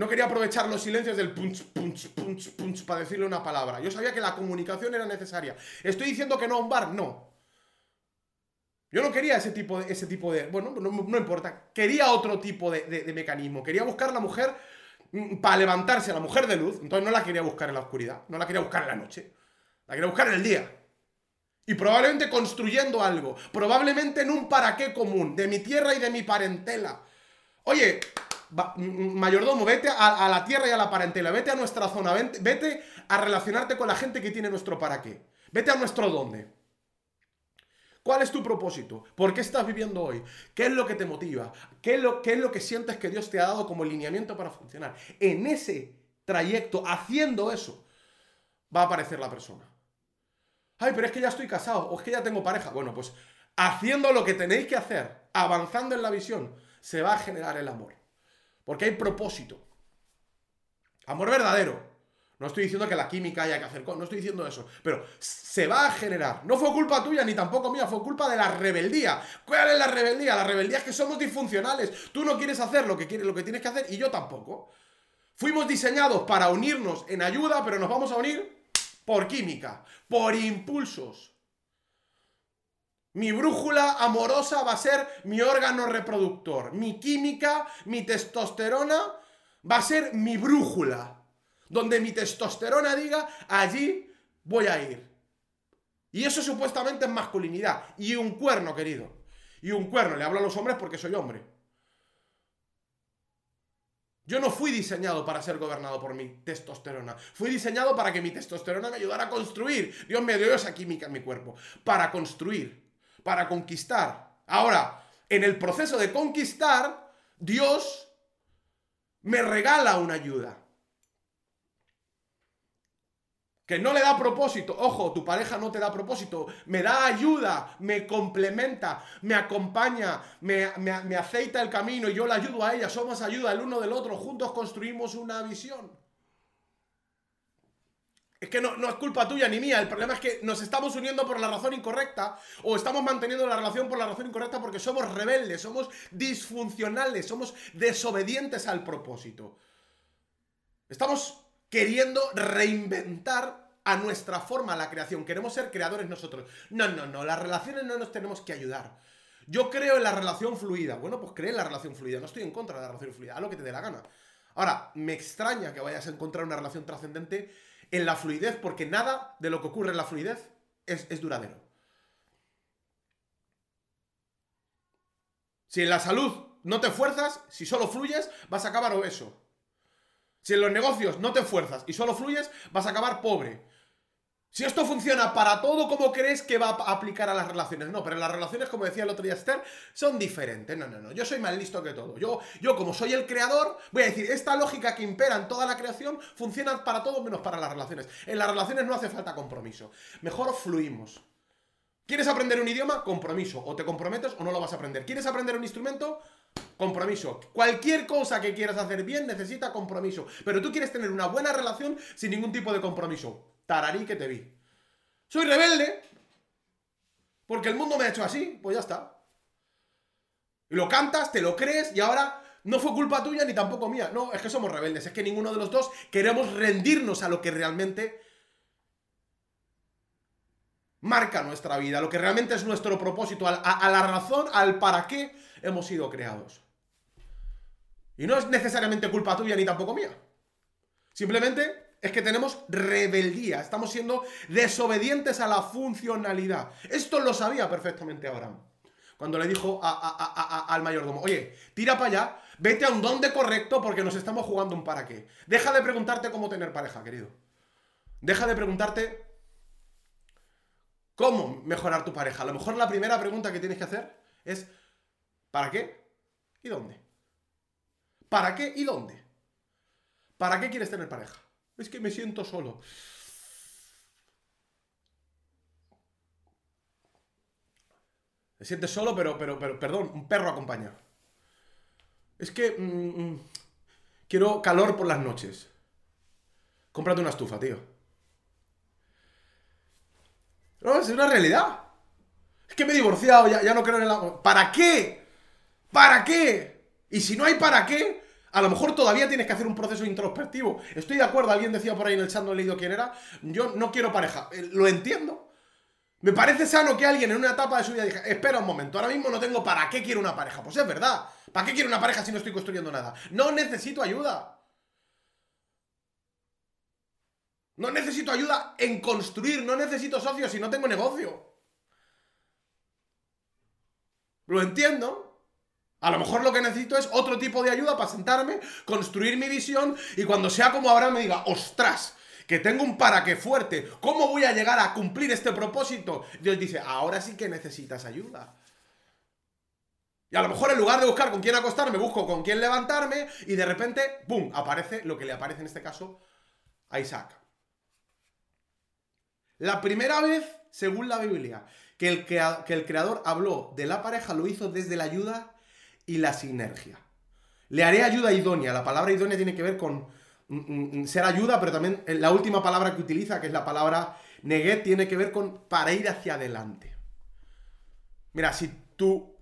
No quería aprovechar los silencios del punch, punch, punch, punch para decirle una palabra. Yo sabía que la comunicación era necesaria. ¿Estoy diciendo que no a un bar? No. Yo no quería ese tipo de... Ese tipo de bueno, no, importa. Quería otro tipo de, de, mecanismo. Quería buscar la mujer mm, para levantarse, la mujer de luz. Entonces no la quería buscar en la oscuridad. No la quería buscar en la noche. La quería buscar en el día. Y probablemente construyendo algo. Probablemente en un para qué común. De mi tierra y de mi parentela. Oye, mayordomo, vete a, la tierra y a la parentela, vete a nuestra zona, vete, a relacionarte con la gente que tiene nuestro para qué, vete a nuestro dónde. ¿Cuál es tu propósito? ¿Por qué estás viviendo hoy? ¿Qué es lo que te motiva? ¿Qué es lo, qué es lo que sientes que Dios te ha dado como lineamiento para funcionar? En ese trayecto, haciendo eso, va a aparecer la persona. Ay, pero es que ya estoy casado o es que ya tengo pareja. Bueno, pues haciendo lo que tenéis que hacer, avanzando en la visión, se va a generar el amor. Porque hay propósito. Amor verdadero. No estoy diciendo que la química haya que hacer no estoy diciendo eso, pero se va a generar. No fue culpa tuya ni tampoco mía, fue culpa de la rebeldía. ¿Cuál es la rebeldía? La rebeldía es que somos disfuncionales. Tú no quieres hacer lo que quieres, lo que tienes que hacer y yo tampoco. Fuimos diseñados para unirnos en ayuda, pero nos vamos a unir por química, por impulsos. Mi brújula amorosa va a ser mi órgano reproductor. Mi química, mi testosterona va a ser mi brújula. Donde mi testosterona diga, allí voy a ir. Y eso supuestamente es masculinidad. Y un cuerno, querido. Y un cuerno. Le hablo a los hombres porque soy hombre. Yo no fui diseñado para ser gobernado por mi testosterona. Fui diseñado para que mi testosterona me ayudara a construir. Dios me dio esa química en mi cuerpo. Para construir para conquistar. Ahora, en el proceso de conquistar, Dios me regala una ayuda. Que no le da propósito. Ojo, tu pareja no te da propósito. Me da ayuda, me complementa, me acompaña, me, me aceita el camino y yo la ayudo a ella. Somos ayuda el uno del otro. Juntos construimos una visión. Es que no, es culpa tuya ni mía, el problema es que nos estamos uniendo por la razón incorrecta o estamos manteniendo la relación por la razón incorrecta porque somos rebeldes, somos disfuncionales, somos desobedientes al propósito. Estamos queriendo reinventar a nuestra forma la creación, queremos ser creadores nosotros. No, no, no, las relaciones no nos tenemos que ayudar. Yo creo en la relación fluida. Bueno, pues cree en la relación fluida, no estoy en contra de la relación fluida, haz lo que te dé la gana. Ahora, me extraña que vayas a encontrar una relación trascendente en la fluidez, porque nada de lo que ocurre en la fluidez es, duradero. Si en la salud no te esfuerzas, si solo fluyes, vas a acabar obeso. Si en los negocios no te esfuerzas y solo fluyes, vas a acabar pobre. Si esto funciona para todo, ¿cómo crees que va a aplicar a las relaciones? No, pero las relaciones, como decía el otro día Esther, son diferentes. No, no, no. Yo soy más listo que todo. Yo, yo, como soy el creador, voy a decir, esta lógica que impera en toda la creación funciona para todo menos para las relaciones. En las relaciones no hace falta compromiso. Mejor fluimos. ¿Quieres aprender un idioma? Compromiso. O te comprometes o no lo vas a aprender. ¿Quieres aprender un instrumento? Compromiso. Cualquier cosa que quieras hacer bien necesita compromiso. Pero tú quieres tener una buena relación sin ningún tipo de compromiso tararí que te vi. Soy rebelde. Porque el mundo me ha hecho así, pues ya está. Y lo cantas, te lo crees y ahora no fue culpa tuya ni tampoco mía. No, es que somos rebeldes, es que ninguno de los dos queremos rendirnos a lo que realmente marca nuestra vida, lo que realmente es nuestro propósito, a, a la razón, al para qué hemos sido creados. Y no es necesariamente culpa tuya ni tampoco mía. Simplemente es que tenemos rebeldía, estamos siendo desobedientes a la funcionalidad. Esto lo sabía perfectamente Abraham. Cuando le dijo al mayordomo, oye, tira para allá, vete a un donde correcto porque nos estamos jugando un para qué. Deja de preguntarte cómo tener pareja, querido. Deja de preguntarte cómo mejorar tu pareja. A lo mejor la primera pregunta que tienes que hacer es, ¿para qué y dónde? ¿Para qué y dónde? ¿Para qué quieres tener pareja? Es que me siento solo. Me sientes solo, pero, pero, pero, perdón, un perro acompaña. Es que mm, mm, quiero calor por las noches. Cómprate una estufa, tío. No, es una realidad. Es que me he divorciado, ya, ya no creo en el ¿Para qué? ¿Para qué? Y si no hay para qué, a lo mejor todavía tienes que hacer un proceso introspectivo. Estoy de acuerdo, alguien decía por ahí en el chat, no he leído quién era. Yo no quiero pareja. Eh, lo entiendo. Me parece sano que alguien en una etapa de su vida diga, espera un momento, ahora mismo no tengo para qué quiero una pareja. Pues es verdad. ¿Para qué quiero una pareja si no estoy construyendo nada? No necesito ayuda. No necesito ayuda en construir, no necesito socios si no tengo negocio. Lo entiendo. A lo mejor lo que necesito es otro tipo de ayuda para sentarme, construir mi visión y cuando sea como ahora me diga, ostras, que tengo un para qué fuerte, ¿cómo voy a llegar a cumplir este propósito? Dios dice, ahora sí que necesitas ayuda. Y a lo mejor en lugar de buscar con quién acostarme, busco con quién levantarme y de repente, ¡pum!, aparece lo que le aparece en este caso a Isaac. La primera vez, según la Biblia, que el, que el creador habló de la pareja, lo hizo desde la ayuda y la sinergia. Le haré ayuda idónea. La palabra idónea tiene que ver con mm, mm, mm, ser ayuda, pero también eh, la última palabra que utiliza, que es la palabra neguet, tiene que ver con para ir hacia adelante. Mira, si tu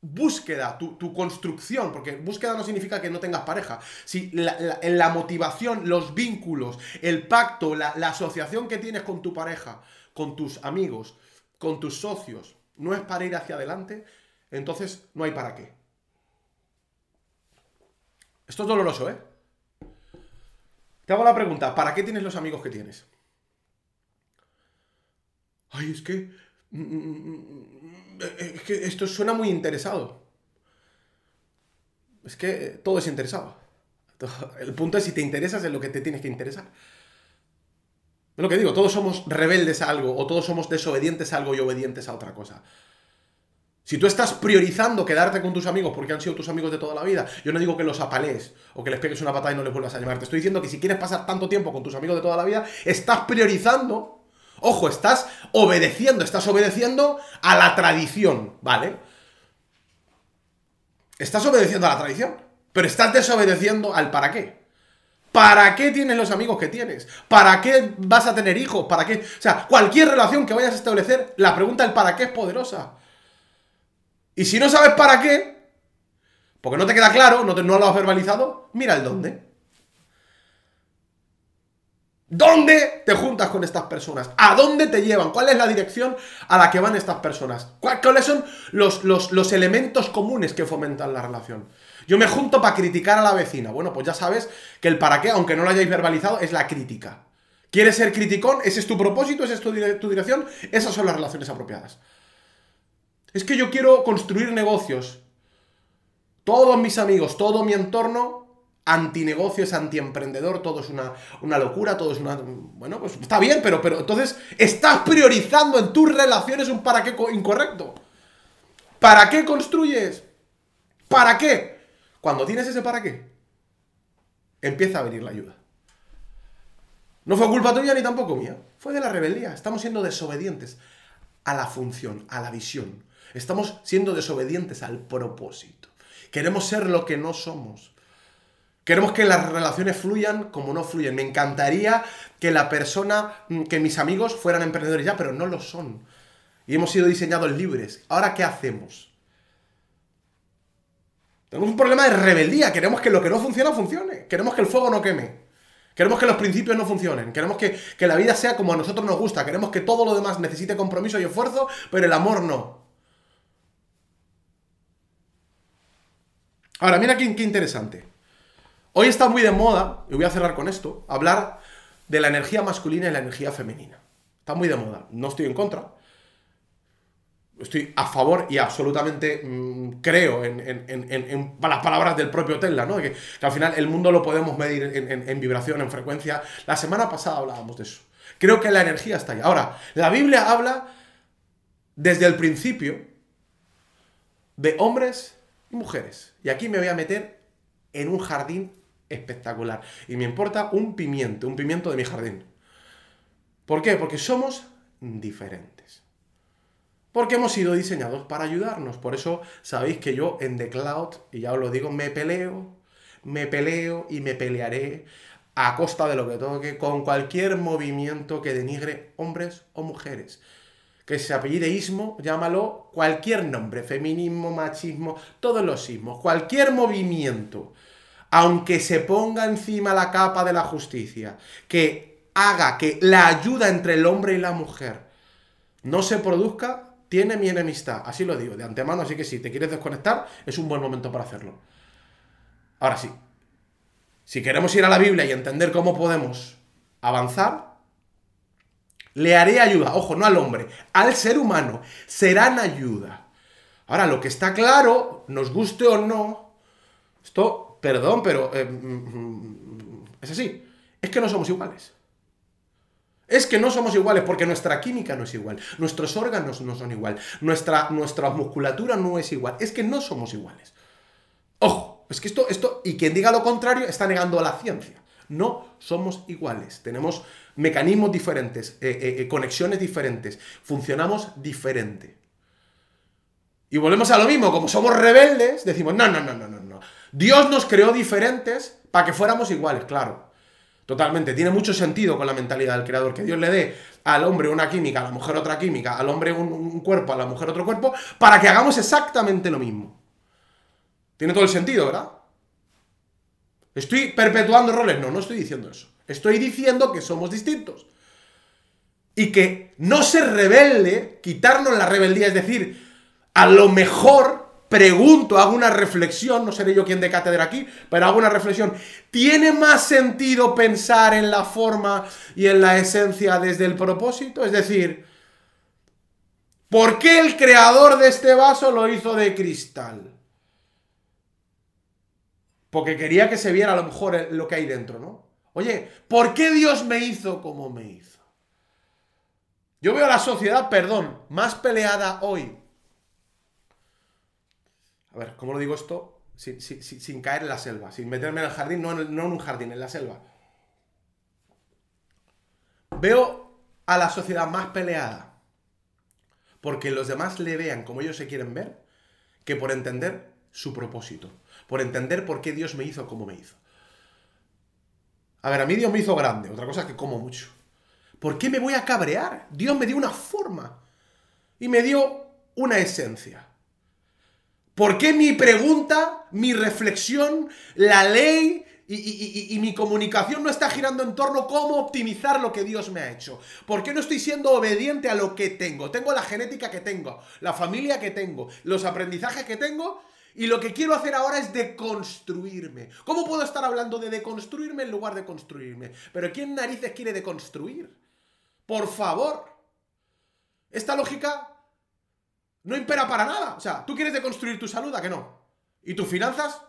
búsqueda, tu, construcción, porque búsqueda no significa que no tengas pareja, si la, la, motivación, los vínculos, el pacto, la asociación que tienes con tu pareja, con tus amigos, con tus socios, no es para ir hacia adelante, entonces no hay para qué. Esto es doloroso, ¿eh? Te hago la pregunta, ¿para qué tienes los amigos que tienes? Ay, es que... Mm, mm, mm, es que esto suena muy interesado. Es que todo es interesado. El punto es si te interesas en lo que te tienes que interesar. Es lo que digo, todos somos rebeldes a algo o todos somos desobedientes a algo y obedientes a otra cosa. Si tú estás priorizando quedarte con tus amigos porque han sido tus amigos de toda la vida, yo no digo que los apalees o que les pegues una patada y no les vuelvas a llamar. Te estoy diciendo que si quieres pasar tanto tiempo con tus amigos de toda la vida, estás priorizando, ojo, estás obedeciendo, estás obedeciendo a la tradición, ¿vale? Estás obedeciendo a la tradición, pero estás desobedeciendo al para qué. ¿Para qué tienes los amigos que tienes? ¿Para qué vas a tener hijos? ¿Para qué? O sea, cualquier relación que vayas a establecer, la pregunta del para qué es poderosa. Y si no sabes para qué, porque no te queda claro, no, no lo has verbalizado, mira el dónde. ¿Dónde te juntas con estas personas? ¿A dónde te llevan? ¿Cuál es la dirección a la que van estas personas? ¿Cuáles son los, los, elementos comunes que fomentan la relación? Yo me junto para criticar a la vecina. Bueno, pues ya sabes que el para qué, aunque no lo hayáis verbalizado, es la crítica. ¿Quieres ser criticón? ¿Ese es tu propósito? ¿Esa es tu, tu dirección? Esas son las relaciones apropiadas. Es que yo quiero construir negocios. Todos mis amigos, todo mi entorno, antinegocios, antiemprendedor, todo es una, una, locura, todo es una... Bueno, pues está bien, pero, pero entonces estás priorizando en tus relaciones un para qué incorrecto. ¿Para qué construyes? ¿Para qué? Cuando tienes ese para qué, empieza a venir la ayuda. No fue culpa tuya ni tampoco mía, fue de la rebeldía. Estamos siendo desobedientes a la función, a la visión. Estamos siendo desobedientes al propósito. Queremos ser lo que no somos. Queremos que las relaciones fluyan como no fluyen. Me encantaría que la persona, mm, que mis amigos fueran emprendedores ya, pero no lo son. Y hemos sido diseñados libres. Ahora, ¿qué hacemos? Tenemos un problema de rebeldía. Queremos que lo que no funciona, funcione. Queremos que el fuego no queme. Queremos que los principios no funcionen. Queremos que, que la vida sea como a nosotros nos gusta. Queremos que todo lo demás necesite compromiso y esfuerzo, pero el amor no. Ahora, mira qué, interesante. Hoy está muy de moda, y voy a cerrar con esto, hablar de la energía masculina y la energía femenina. Está muy de moda. No estoy en contra. Estoy a favor y absolutamente mm, creo en, las palabras del propio Tesla, ¿no? Que, al final el mundo lo podemos medir en, vibración, en frecuencia. La semana pasada hablábamos de eso. Creo que la energía está ahí. Ahora, la Biblia habla desde el principio de hombres mujeres. Y aquí me voy a meter en un jardín espectacular. Y me importa un pimiento, un pimiento de mi jardín. ¿Por qué? Porque somos diferentes. Porque hemos sido diseñados para ayudarnos. Por eso sabéis que yo en The Cloud, y ya os lo digo, me peleo, me peleo y me pelearé a costa de lo que toque con cualquier movimiento que denigre hombres o mujeres que se apellide ismo, llámalo cualquier nombre, feminismo, machismo, todos los ismos, cualquier movimiento, aunque se ponga encima la capa de la justicia, que haga que la ayuda entre el hombre y la mujer no se produzca, tiene mi enemistad. Así lo digo de antemano, así que si te quieres desconectar, es un buen momento para hacerlo. Ahora sí, si queremos ir a la Biblia y entender cómo podemos avanzar, le haré ayuda, ojo, no al hombre, al ser humano, serán ayuda Ahora, lo que está claro, nos guste o no, esto, perdón, pero eh, mm, mm, es así, es que no somos iguales. Es que no somos iguales porque nuestra química no es igual, nuestros órganos no son igual, nuestra, nuestra musculatura no es igual, es que no somos iguales. Ojo, es que esto, esto, y quien diga lo contrario está negando a la ciencia. No somos iguales, tenemos mecanismos diferentes, eh, eh, eh, conexiones diferentes, funcionamos diferente. Y volvemos a lo mismo, como somos rebeldes, decimos, no, no, no, no, no, no. Dios nos creó diferentes para que fuéramos iguales, claro. Totalmente, tiene mucho sentido con la mentalidad del creador, que Dios le dé al hombre una química, a la mujer otra química, al hombre un, cuerpo, a la mujer otro cuerpo, para que hagamos exactamente lo mismo. Tiene todo el sentido, ¿verdad? ¿Estoy perpetuando roles? No, no estoy diciendo eso. Estoy diciendo que somos distintos. Y que no se rebelde, quitarnos la rebeldía, es decir, a lo mejor pregunto, hago una reflexión, no seré yo quien de cátedra aquí, pero hago una reflexión. ¿Tiene más sentido pensar en la forma y en la esencia desde el propósito? Es decir, ¿por qué el creador de este vaso lo hizo de cristal? Porque quería que se viera a lo mejor lo que hay dentro, ¿no? Oye, ¿por qué Dios me hizo como me hizo? Yo veo a la sociedad, perdón, más peleada hoy a ver, ¿cómo lo digo esto? Sin, caer en la selva, sin meterme en el jardín, no en, un jardín, en la selva. Veo a la sociedad más peleada porque los demás le vean como ellos se quieren ver que por entender su propósito, por entender por qué Dios me hizo como me hizo. A ver, a mí Dios me hizo grande, otra cosa es que como mucho. ¿Por qué me voy a cabrear? Dios me dio una forma y me dio una esencia. ¿Por qué mi pregunta, mi reflexión, la ley y, mi comunicación no está girando en torno a cómo optimizar lo que Dios me ha hecho? ¿Por qué no estoy siendo obediente a lo que tengo? Tengo la genética que tengo, la familia que tengo, los aprendizajes que tengo y lo que quiero hacer ahora es deconstruirme. ¿Cómo puedo estar hablando de deconstruirme en lugar de construirme? Pero ¿quién narices quiere deconstruir? Por favor. Esta lógica no impera para nada. O sea, ¿tú quieres deconstruir tu salud? ¿A que no? ¿Y tus finanzas?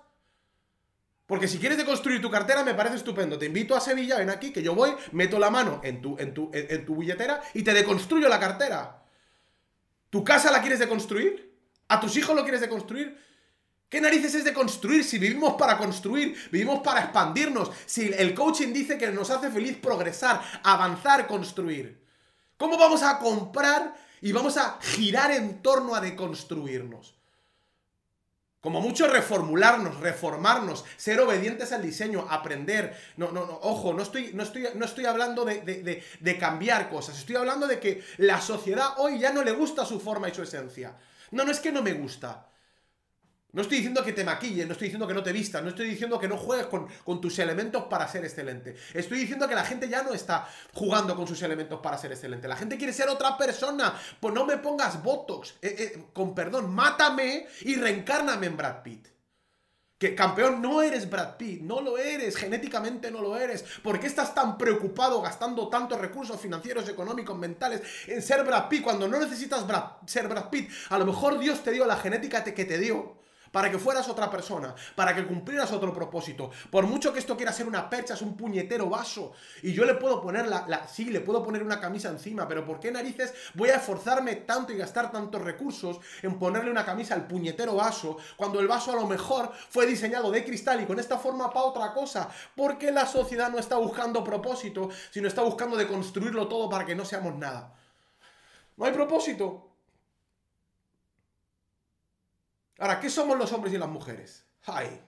Porque si quieres deconstruir tu cartera, me parece estupendo. Te invito a Sevilla, ven aquí, que yo voy, meto la mano en tu, en tu, en, tu billetera y te deconstruyo la cartera. ¿Tu casa la quieres deconstruir? ¿A tus hijos lo quieres deconstruir? ¿Qué narices es de construir si vivimos para construir, vivimos para expandirnos? Si el coaching dice que nos hace feliz progresar, avanzar, construir. ¿Cómo vamos a comprar y vamos a girar en torno a deconstruirnos. Como mucho reformularnos, reformarnos, ser obedientes al diseño, aprender. No, no, no, ojo, no estoy, no estoy, no estoy hablando de, de cambiar cosas, estoy hablando de que la sociedad hoy ya no le gusta su forma y su esencia. No, no es que no me gusta. No estoy diciendo que te maquilles, no estoy diciendo que no te vistas, no estoy diciendo que no juegues con, tus elementos para ser excelente. Estoy diciendo que la gente ya no está jugando con sus elementos para ser excelente. La gente quiere ser otra persona. Pues no me pongas Botox, eh, eh, con perdón, mátame y reencárname en Brad Pitt. Que campeón no eres Brad Pitt, no lo eres, genéticamente no lo eres. ¿Por qué estás tan preocupado gastando tantos recursos financieros, económicos, mentales en ser Brad Pitt cuando no necesitas ser Brad Pitt? A lo mejor Dios te dio la genética que te dio para que fueras otra persona, para que cumplieras otro propósito. Por mucho que esto quiera ser una percha, es un puñetero vaso. Y yo le puedo poner la, sí, le puedo poner una camisa encima, pero ¿por qué narices voy a esforzarme tanto y gastar tantos recursos en ponerle una camisa al puñetero vaso, cuando el vaso a lo mejor fue diseñado de cristal y con esta forma para otra cosa? Porque la sociedad no está buscando propósito, sino está buscando de construirlo todo para que no seamos nada. No hay propósito. Ahora, ¿qué somos los hombres y las mujeres? ¡Ay!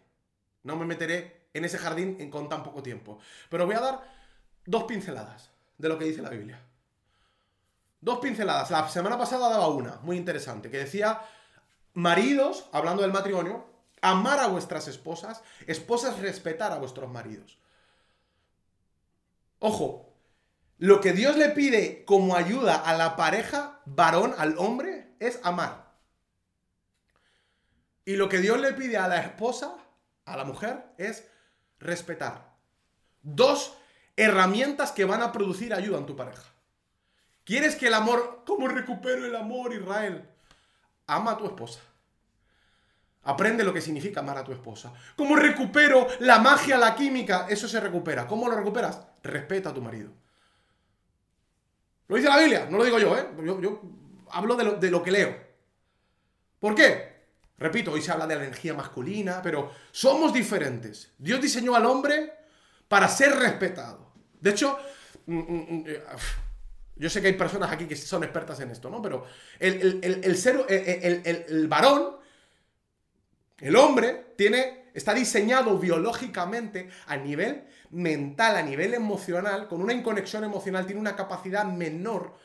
No me meteré en ese jardín con tan poco tiempo. Pero voy a dar dos pinceladas de lo que dice la Biblia. Dos pinceladas. La semana pasada daba una, muy interesante, que decía, maridos, hablando del matrimonio, amar a vuestras esposas, esposas respetar a vuestros maridos. Ojo, lo que Dios le pide como ayuda a la pareja, varón, al hombre, es amar. Y lo que Dios le pide a la esposa, a la mujer, es respetar. Dos herramientas que van a producir ayuda en tu pareja. ¿Quieres que el amor, cómo recupero el amor, Israel? Ama a tu esposa. Aprende lo que significa amar a tu esposa. ¿Cómo recupero la magia, la química? Eso se recupera. ¿Cómo lo recuperas? Respeta a tu marido. Lo dice la Biblia, no lo digo yo, ¿eh? Yo, hablo de lo, de lo que leo. ¿Por qué? Repito, hoy se habla de la energía masculina, pero somos diferentes. Dios diseñó al hombre para ser respetado. De hecho, mm, mm, mm, eh, yo sé que hay personas aquí que son expertas en esto, ¿no? Pero el, ser, el, varón, el hombre, tiene, está diseñado biológicamente a nivel mental, a nivel emocional, con una inconexión emocional, tiene una capacidad menor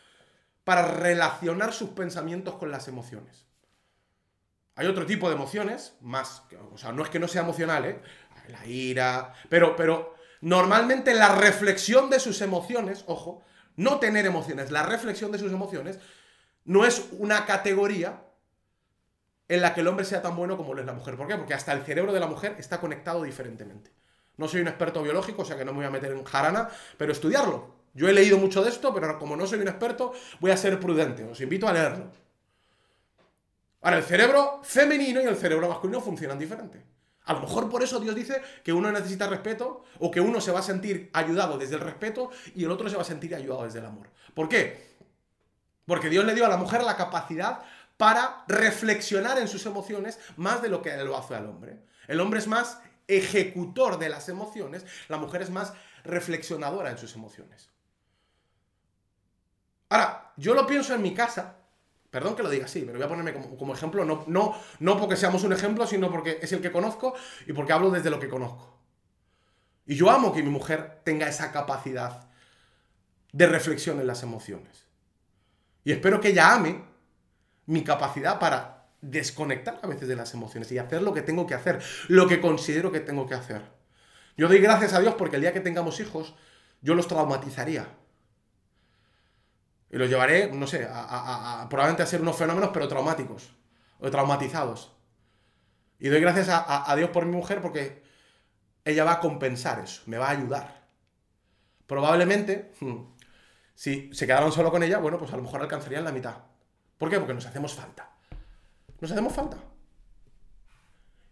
para relacionar sus pensamientos con las emociones. Hay otro tipo de emociones, más, o sea, no es que no sea emocional, ¿eh? La ira, pero, pero normalmente la reflexión de sus emociones, ojo, no tener emociones, la reflexión de sus emociones, no es una categoría en la que el hombre sea tan bueno como lo es la mujer. ¿Por qué? Porque hasta el cerebro de la mujer está conectado diferentemente. No soy un experto biológico, o sea que no me voy a meter en jarana, pero estudiarlo. Yo he leído mucho de esto, pero como no soy un experto, voy a ser prudente. Os invito a leerlo. Ahora, el cerebro femenino y el cerebro masculino funcionan diferente. A lo mejor por eso Dios dice que uno necesita respeto o que uno se va a sentir ayudado desde el respeto y el otro se va a sentir ayudado desde el amor. ¿Por qué? Porque Dios le dio a la mujer la capacidad para reflexionar en sus emociones más de lo que lo hace al hombre. El hombre es más ejecutor de las emociones, la mujer es más reflexionadora en sus emociones. Ahora, yo lo pienso en mi casa, perdón que lo diga así, pero voy a ponerme como, ejemplo, no, no, no porque seamos un ejemplo, sino porque es el que conozco y porque hablo desde lo que conozco. Y yo amo que mi mujer tenga esa capacidad de reflexión en las emociones. Y espero que ella ame mi capacidad para desconectar a veces de las emociones y hacer lo que tengo que hacer, lo que considero que tengo que hacer. Yo doy gracias a Dios porque el día que tengamos hijos, yo los traumatizaría. Y los llevaré, no sé, probablemente a ser unos fenómenos, pero traumáticos, o traumatizados. Y doy gracias a, Dios por mi mujer porque ella va a compensar eso, me va a ayudar. Probablemente, hmm, si se quedaron solo con ella, bueno, pues a lo mejor alcanzarían la mitad. ¿Por qué? Porque nos hacemos falta. Nos hacemos falta.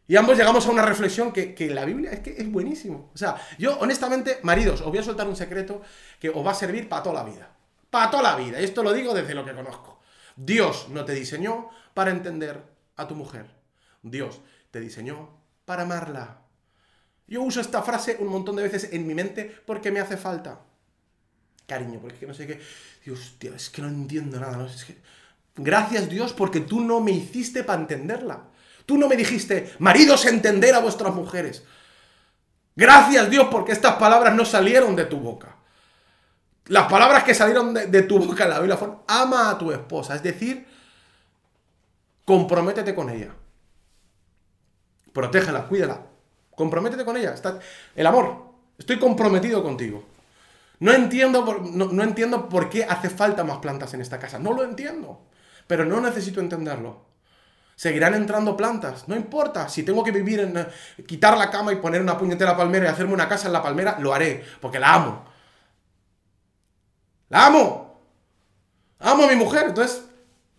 Y ambos llegamos a una reflexión que, que, la Biblia es que es buenísimo. O sea, yo honestamente, maridos, os voy a soltar un secreto que os va a servir para toda la vida. Para toda la vida. Y esto lo digo desde lo que conozco. Dios no te diseñó para entender a tu mujer. Dios te diseñó para amarla. Yo uso esta frase un montón de veces en mi mente porque me hace falta. Cariño, porque no sé qué. Dios, tío, es que no entiendo nada. Gracias Dios porque tú no me hiciste para entenderla. Tú no me dijiste, maridos, entender a vuestras mujeres. Gracias Dios porque estas palabras no salieron de tu boca. Las palabras que salieron de, tu boca en la Biblia fueron, ama a tu esposa. Es decir, comprométete con ella. Protégela, cuídala. Comprométete con ella. Está, el amor. Estoy comprometido contigo. No entiendo, no entiendo por qué hace falta más plantas en esta casa. No lo entiendo pero no necesito entenderlo. Seguirán entrando plantas, no importa. Si tengo que vivir en. quitar la cama y poner una puñetera palmera y hacerme una casa en la palmera, lo haré, porque la amo. ¡La amo! Amo a mi mujer. Entonces,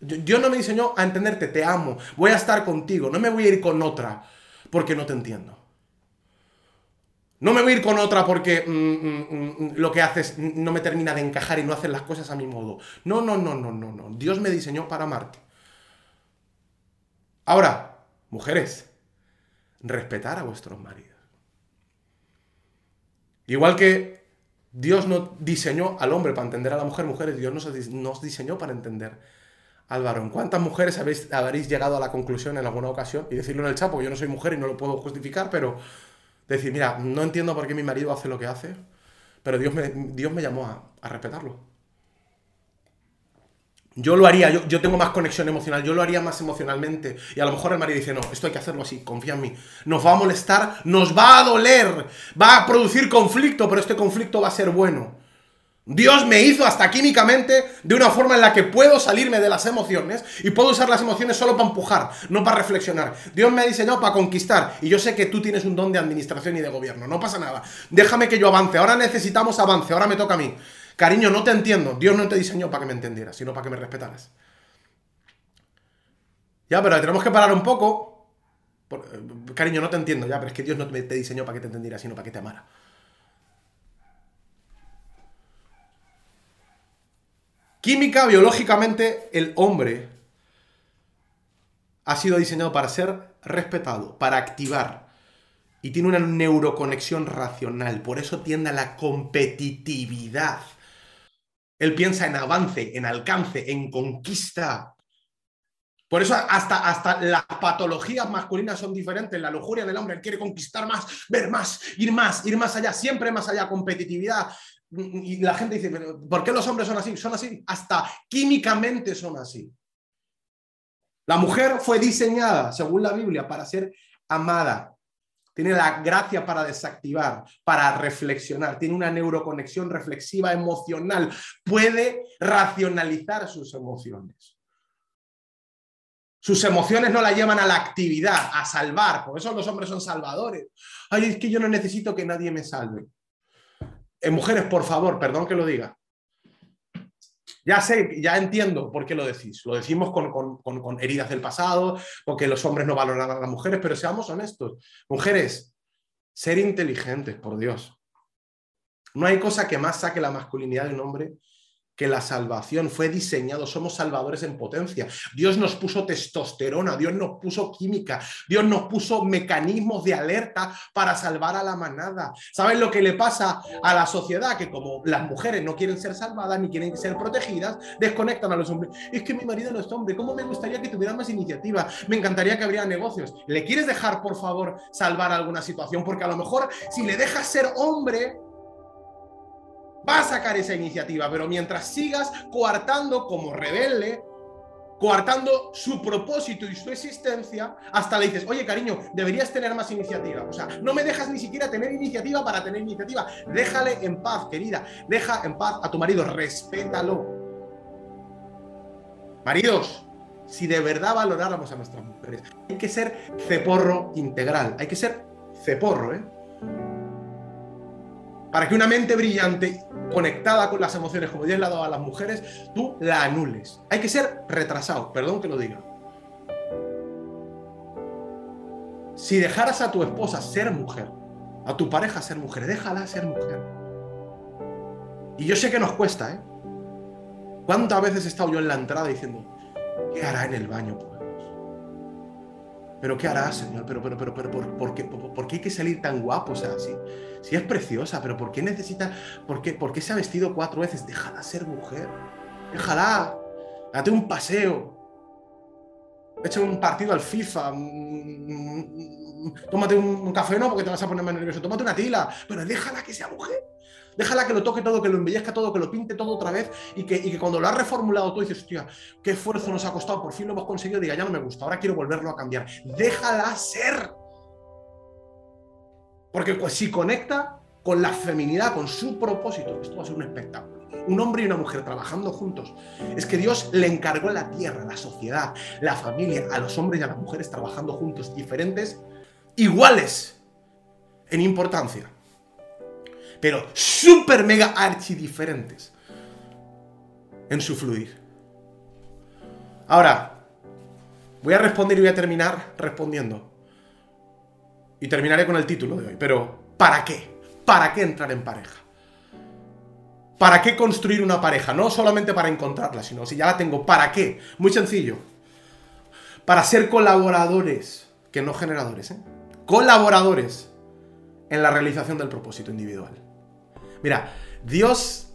Dios no me diseñó a entenderte, te amo. Voy a estar contigo, no me voy a ir con otra, porque no te entiendo. No me voy a ir con otra porque mm, mm, mm, lo que haces no me termina de encajar y no haces las cosas a mi modo. No, no, no, no, no, no. Dios me diseñó para amarte. Ahora, mujeres, respetar a vuestros maridos. Igual que Dios no diseñó al hombre para entender a la mujer, mujeres, Dios nos, diseñó para entender al varón. ¿Cuántas mujeres habéis, habréis llegado a la conclusión en alguna ocasión? Y decirlo en el chapo, yo no soy mujer y no lo puedo justificar, pero Decir, mira, no entiendo por qué mi marido hace lo que hace, pero Dios me, Dios me llamó a, respetarlo. Yo lo haría, yo, yo, tengo más conexión emocional, yo lo haría más emocionalmente. Y a lo mejor el marido dice, no, esto hay que hacerlo así, confía en mí. Nos va a molestar, nos va a doler, va a producir conflicto, pero este conflicto va a ser bueno. Dios me hizo hasta químicamente de una forma en la que puedo salirme de las emociones y puedo usar las emociones solo para empujar, no para reflexionar. Dios me ha diseñado para conquistar y yo sé que tú tienes un don de administración y de gobierno, no pasa nada. Déjame que yo avance, ahora necesitamos avance, ahora me toca a mí. Cariño, no te entiendo. Dios no te diseñó para que me entendieras, sino para que me respetaras. Ya, pero tenemos que parar un poco Eh, cariño, no te entiendo ya, pero es que Dios no te diseñó para que te entendiera, sino para que te amara. Química, biológicamente, el hombre ha sido diseñado para ser respetado, para activar. Y tiene una neuroconexión racional. Por eso tiende a la competitividad. Él piensa en avance, en alcance, en conquista. Por eso hasta, hasta las patologías masculinas son diferentes. La lujuria del hombre, él quiere conquistar más, ver más, ir más, ir más allá, siempre más allá, competitividad. Y la gente dice, ¿por qué los hombres son así? Son así, hasta químicamente son así. La mujer fue diseñada, según la Biblia, para ser amada. Tiene la gracia para desactivar, para reflexionar. Tiene una neuroconexión reflexiva emocional. Puede racionalizar sus emociones. Sus emociones no la llevan a la actividad, a salvar. Por eso los hombres son salvadores. Ay, es que yo no necesito que nadie me salve. Eh, mujeres, por favor, perdón que lo diga. Ya sé, ya entiendo por qué lo decís. Lo decimos con, heridas del pasado, porque los hombres no valoran a las mujeres, pero seamos honestos. Mujeres, ser inteligentes, por Dios. No hay cosa que más saque la masculinidad de un hombre que la salvación fue diseñado, somos salvadores en potencia. Dios nos puso testosterona, Dios nos puso química, Dios nos puso mecanismos de alerta para salvar a la manada. ¿Saben lo que le pasa a la sociedad? Que como las mujeres no quieren ser salvadas ni quieren ser protegidas, desconectan a los hombres. Es que mi marido no es hombre, ¿cómo me gustaría que tuviera más iniciativa? Me encantaría que habría negocios. ¿Le quieres dejar, por favor, salvar alguna situación? Porque a lo mejor si le dejas ser hombre, va a sacar esa iniciativa, pero mientras sigas coartando como rebelde, coartando su propósito y su existencia, hasta le dices, oye cariño, deberías tener más iniciativa. O sea, no me dejas ni siquiera tener iniciativa para tener iniciativa. Déjale en paz, querida. Deja en paz a tu marido, respétalo. Maridos, si de verdad valoráramos a nuestras mujeres, hay que ser ceporro integral, hay que ser ceporro, ¿eh? Para que una mente brillante, conectada con las emociones como Dios le ha dado a las mujeres, tú la anules. Hay que ser retrasado, perdón que lo diga. Si dejaras a tu esposa ser mujer, a tu pareja ser mujer, déjala ser mujer. Y yo sé que nos cuesta, ¿eh? ¿Cuántas veces he estado yo en la entrada diciendo, ¿qué hará en el baño? ¿Pero qué hará, Señor? ¿Pero, pero, pero, pero ¿por, qué, hay que salir tan guapo? O sea, si, es preciosa, pero ¿por qué necesita, por qué, por qué se ha vestido cuatro veces? Déjala ser mujer. Déjala. Date un paseo. Echa un partido al FIFA. Mm, mm, tómate un café, no, porque te vas a poner más nervioso. Tómate una tila. Pero déjala que sea mujer. Déjala que lo toque todo, que lo embellezca todo, que lo pinte todo otra vez y que, cuando lo has reformulado tú dices, hostia, qué esfuerzo nos ha costado, por fin lo hemos conseguido, diga, ya no me gusta, ahora quiero volverlo a cambiar. Déjala ser. Porque si conecta con la feminidad, con su propósito, esto va a ser un espectáculo. Un hombre y una mujer trabajando juntos. Es que Dios le encargó a la tierra, la sociedad, la familia, a los hombres y a las mujeres trabajando juntos, diferentes, iguales en importancia pero súper mega archi diferentes en su fluir. Ahora, voy a responder y voy a terminar respondiendo. Y terminaré con el título de hoy. Pero, ¿para qué? ¿Para qué entrar en pareja? ¿Para qué construir una pareja? No solamente para encontrarla, sino si ya la tengo, ¿para qué? Muy sencillo. Para ser colaboradores, que no generadores, ¿eh? Colaboradores en la realización del propósito individual. Mira, Dios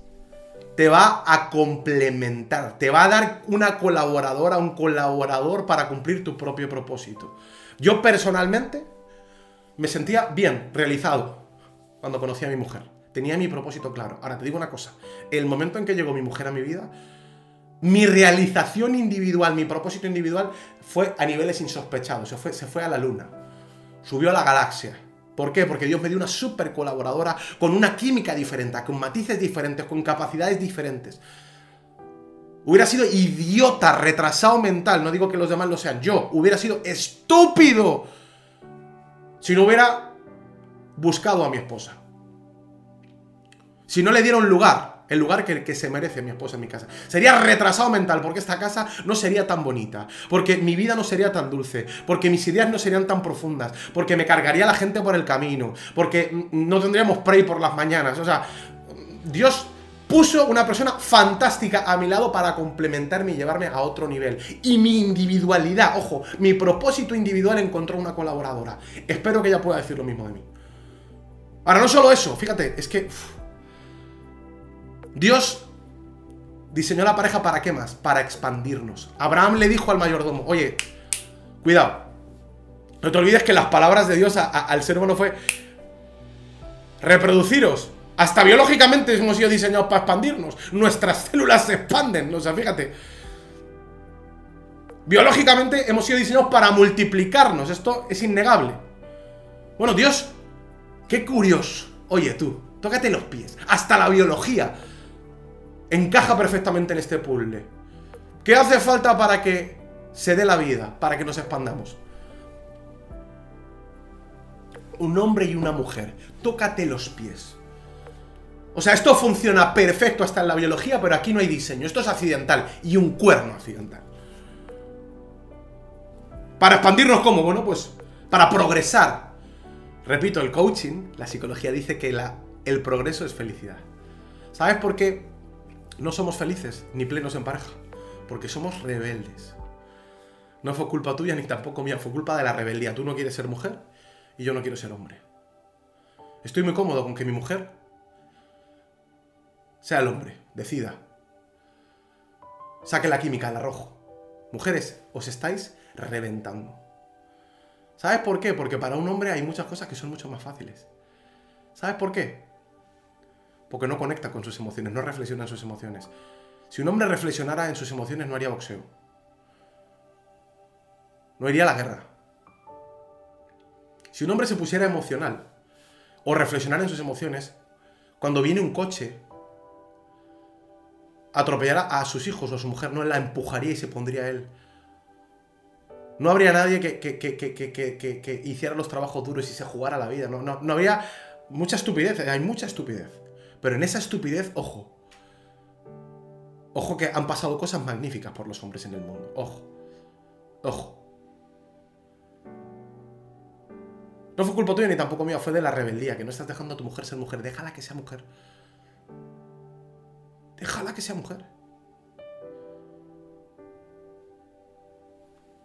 te va a complementar, te va a dar una colaboradora, un colaborador para cumplir tu propio propósito. Yo personalmente me sentía bien, realizado, cuando conocí a mi mujer. Tenía mi propósito claro. Ahora te digo una cosa, el momento en que llegó mi mujer a mi vida, mi realización individual, mi propósito individual fue a niveles insospechados, se fue, se fue a la luna, subió a la galaxia ¿Por qué? Porque Dios me dio una súper colaboradora con una química diferente, con matices diferentes, con capacidades diferentes. Hubiera sido idiota, retrasado mental, no digo que los demás lo sean, yo hubiera sido estúpido si no hubiera buscado a mi esposa. Si no le diera un lugar el lugar que, que, se merece mi esposa en mi casa. Sería retrasado mental porque esta casa no sería tan bonita, porque mi vida no sería tan dulce, porque mis ideas no serían tan profundas, porque me cargaría la gente por el camino, porque no tendríamos pray por las mañanas. O sea, Dios puso una persona fantástica a mi lado para complementarme y llevarme a otro nivel. Y mi individualidad, ojo, mi propósito individual encontró una colaboradora. Espero que ella pueda decir lo mismo de mí. Ahora, no solo eso, fíjate, es que... Dios diseñó la pareja para qué más? Para expandirnos. Abraham le dijo al mayordomo, oye, cuidado, no te olvides que las palabras de Dios al ser humano fue, reproduciros, hasta biológicamente hemos sido diseñados para expandirnos. Nuestras células se expanden. O sea, fíjate. Biológicamente hemos sido diseñados para multiplicarnos. Esto es innegable. Bueno, Dios, qué curioso. Oye, tú, tócate los pies. Hasta la biología encaja perfectamente en este puzzle. ¿Qué hace falta para que se dé la vida, para que nos expandamos? Un hombre y una mujer. Tócate los pies. O sea, esto funciona perfecto hasta en la biología, pero aquí no hay diseño. Esto es accidental y un cuerno accidental. Para expandirnos, ¿cómo? Bueno, pues para progresar. Repito, el coaching, la psicología dice que el progreso es felicidad. ¿Sabes por qué no somos felices ni plenos en pareja? Porque somos rebeldes. No fue culpa tuya ni tampoco mía, fue culpa de la rebeldía. Tú no quieres ser mujer y yo no quiero ser hombre. Estoy muy cómodo con que mi mujer sea el hombre, decida. Saque la química al arrojo. Mujeres, os estáis reventando. ¿Sabes por qué? Porque para un hombre hay muchas cosas que son mucho más fáciles. ¿Sabes por qué? Porque no conecta con sus emociones, no reflexiona en sus emociones. Si un hombre reflexionara en sus emociones, no haría boxeo. No iría a la guerra. Si un hombre se pusiera emocional o reflexionara en sus emociones, cuando viene un coche atropellara a sus hijos o a su mujer, no la empujaría y se pondría él. No habría nadie que, que, hiciera los trabajos duros y se jugara la vida. No, no, no habría mucha estupidez, hay mucha estupidez. Pero en esa estupidez, ojo. Ojo que han pasado cosas magníficas por los hombres en el mundo. Ojo. Ojo. No fue culpa tuya ni tampoco mía, fue de la rebeldía, que no estás dejando a tu mujer ser mujer. Déjala que sea mujer. Déjala que sea mujer.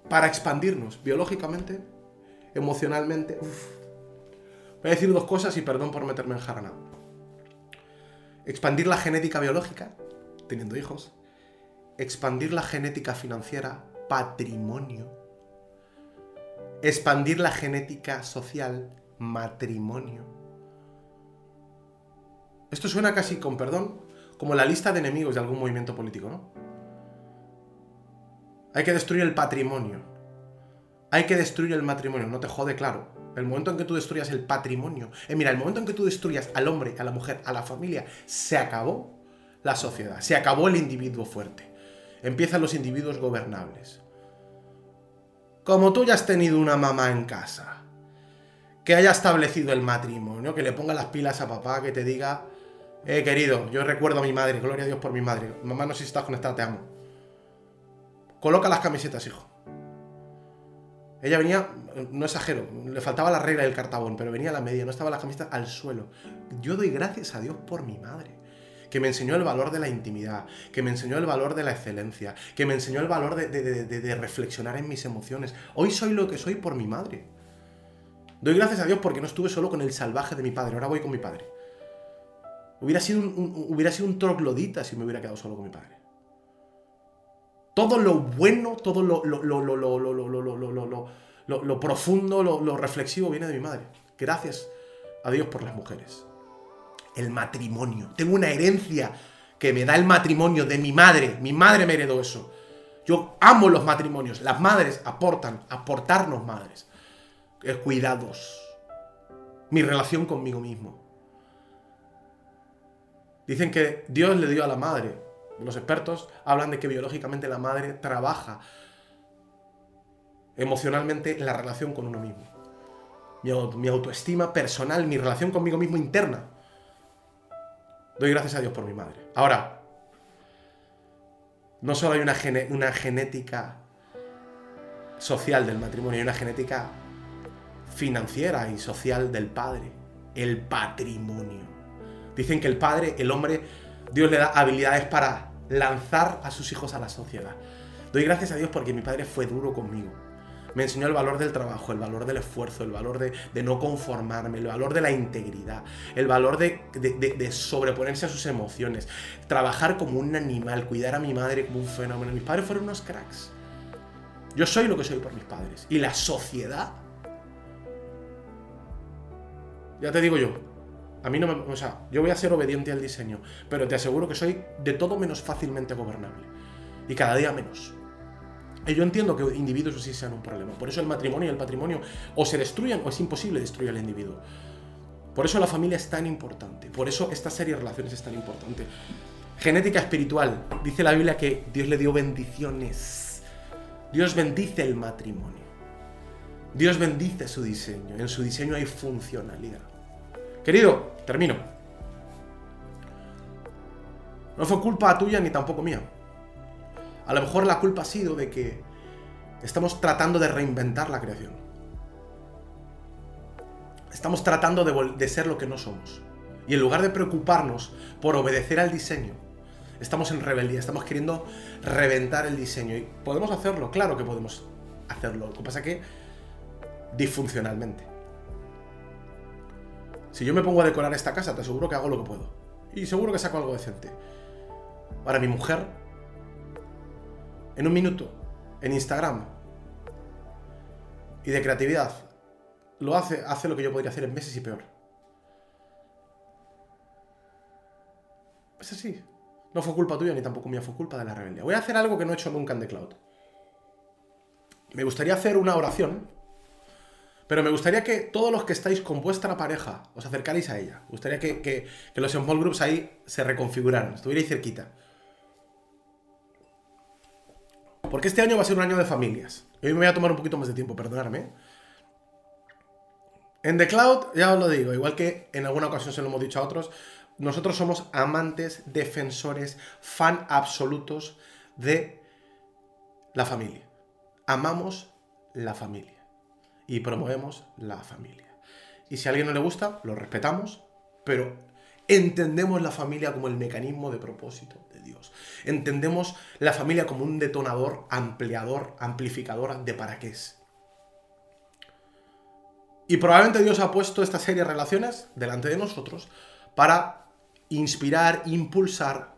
Para expandirnos biológicamente, emocionalmente. Voy a decir dos cosas y perdón por meterme en jarana. Expandir la genética biológica, teniendo hijos. Expandir la genética financiera, patrimonio. Expandir la genética social, matrimonio. Esto suena casi con perdón, como la lista de enemigos de algún movimiento político, ¿no? Hay que destruir el patrimonio. Hay que destruir el matrimonio. No te jode, claro. El momento en que tú destruyas el patrimonio. Eh, mira, el momento en que tú destruyas al hombre, a la mujer, a la familia, se acabó la sociedad. Se acabó el individuo fuerte. Empiezan los individuos gobernables. Como tú ya has tenido una mamá en casa, que haya establecido el matrimonio, que le ponga las pilas a papá, que te diga, eh, querido, yo recuerdo a mi madre, gloria a Dios por mi madre. Mamá, no sé si estás conectada, te amo. Coloca las camisetas, hijo. Ella venía, no exagero, le faltaba la regla del cartabón, pero venía a la media, no estaba la camiseta al suelo. Yo doy gracias a Dios por mi madre, que me enseñó el valor de la intimidad, que me enseñó el valor de la excelencia, que me enseñó el valor de, reflexionar en mis emociones. Hoy soy lo que soy por mi madre. Doy gracias a Dios porque no estuve solo con el salvaje de mi padre, ahora voy con mi padre. Hubiera sido un, hubiera sido un troglodita si me hubiera quedado solo con mi padre. Todo lo bueno, todo lo, lo, lo, lo, lo profundo, lo reflexivo viene de mi madre. Gracias a Dios por las mujeres. El matrimonio. Tengo una herencia que me da el matrimonio de mi madre. Mi madre me heredó eso. Yo amo los matrimonios. Las madres aportan, aportarnos madres. Cuidados. Mi relación conmigo mismo. Dicen que Dios le dio a la madre. Los expertos hablan de que biológicamente la madre trabaja emocionalmente en la relación con uno mismo. Mi, autoestima personal, mi relación conmigo mismo interna. Doy gracias a Dios por mi madre. Ahora, no solo hay una, una genética social del matrimonio, hay una genética financiera y social del padre. El patrimonio. Dicen que el padre, el hombre, Dios le da habilidades para lanzar a sus hijos a la sociedad. Doy gracias a Dios porque mi padre fue duro conmigo. Me enseñó el valor del trabajo, el valor del esfuerzo, el valor de, no conformarme, el valor de la integridad, el valor de, de, sobreponerse a sus emociones, trabajar como un animal, cuidar a mi madre como un fenómeno. Mis padres fueron unos cracks. Yo soy lo que soy por mis padres. Y la sociedad... Ya te digo yo, a mí no me... O sea, yo voy a ser obediente al diseño, pero te aseguro que soy de todo menos fácilmente gobernable. Y cada día menos. Y yo entiendo que individuos sí sean un problema. Por eso el matrimonio y el patrimonio o se destruyen o es imposible destruir al individuo. Por eso la familia es tan importante. Por eso esta serie de relaciones es tan importante. Genética espiritual. Dice la Biblia que Dios le dio bendiciones. Dios bendice el matrimonio. Dios bendice su diseño. En su diseño hay funcionalidad. Querido, termino. No fue culpa tuya ni tampoco mía. A lo mejor la culpa ha sido de que estamos tratando de reinventar la creación. Estamos tratando de, ser lo que no somos. Y en lugar de preocuparnos por obedecer al diseño, estamos en rebeldía, estamos queriendo reventar el diseño. Y podemos hacerlo, claro que podemos hacerlo. Lo que pasa es que disfuncionalmente. Si yo me pongo a decorar esta casa, te aseguro que hago lo que puedo. Y seguro que saco algo decente. Ahora mi mujer en un minuto, en Instagram, y de creatividad, lo hace, hace lo que yo podría hacer en meses y peor. Es así. No fue culpa tuya ni tampoco mía, fue culpa de la rebeldía. Voy a hacer algo que no he hecho nunca en The Cloud. Me gustaría hacer una oración, pero me gustaría que todos los que estáis con vuestra pareja os acercarais a ella. Me gustaría que, que los small groups ahí se reconfiguraran, estuvierais cerquita. Porque este año va a ser un año de familias. hoy me voy a tomar un poquito más de tiempo, perdonadme. En The Cloud, ya os lo digo, igual que en alguna ocasión se lo hemos dicho a otros, nosotros somos amantes, defensores, fan absolutos de la familia. Amamos la familia y promovemos la familia. Y si a alguien no le gusta, lo respetamos, pero entendemos la familia como el mecanismo de propósito Dios. Entendemos la familia como un detonador, ampliador, amplificador de para qué es. Y probablemente Dios ha puesto esta serie de relaciones delante de nosotros para inspirar, impulsar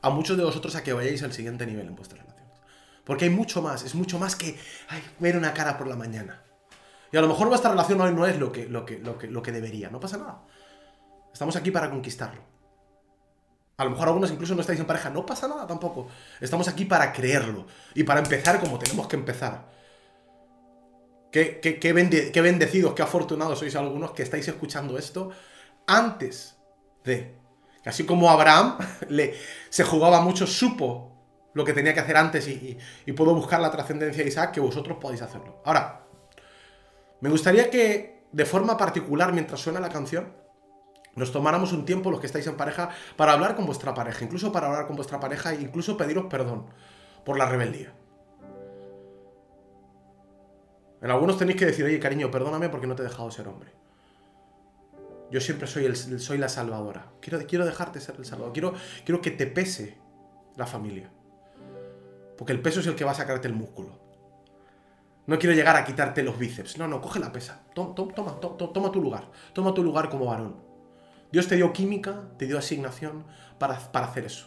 a muchos de vosotros a que vayáis al siguiente nivel en vuestras relaciones. Porque hay mucho más, es mucho más que ver una cara por la mañana. Y a lo mejor vuestra relación hoy no es lo que, lo que, lo que, lo que debería, no pasa nada. Estamos aquí para conquistarlo. A lo mejor algunos incluso no estáis en pareja, no pasa nada tampoco. Estamos aquí para creerlo y para empezar como tenemos que empezar. Qué, qué, bendecidos, qué afortunados sois algunos que estáis escuchando esto antes de. Así como Abraham [LAUGHS] le, se jugaba mucho, supo lo que tenía que hacer antes y, y pudo buscar la trascendencia de Isaac, que vosotros podéis hacerlo. Ahora, me gustaría que de forma particular, mientras suena la canción, nos tomáramos un tiempo, los que estáis en pareja, para hablar con vuestra pareja, incluso para hablar con vuestra pareja e incluso pediros perdón por la rebeldía. En algunos tenéis que decir, oye, cariño, perdóname porque no te he dejado ser hombre. Yo siempre soy, el, soy la salvadora. Quiero, quiero dejarte ser el salvador. Quiero, quiero que te pese la familia. Porque el peso es el que va a sacarte el músculo. No quiero llegar a quitarte los bíceps. No, no, coge la pesa. Toma, toma, toma, toma tu lugar. Toma tu lugar como varón. Dios te dio química, te dio asignación para, para hacer eso.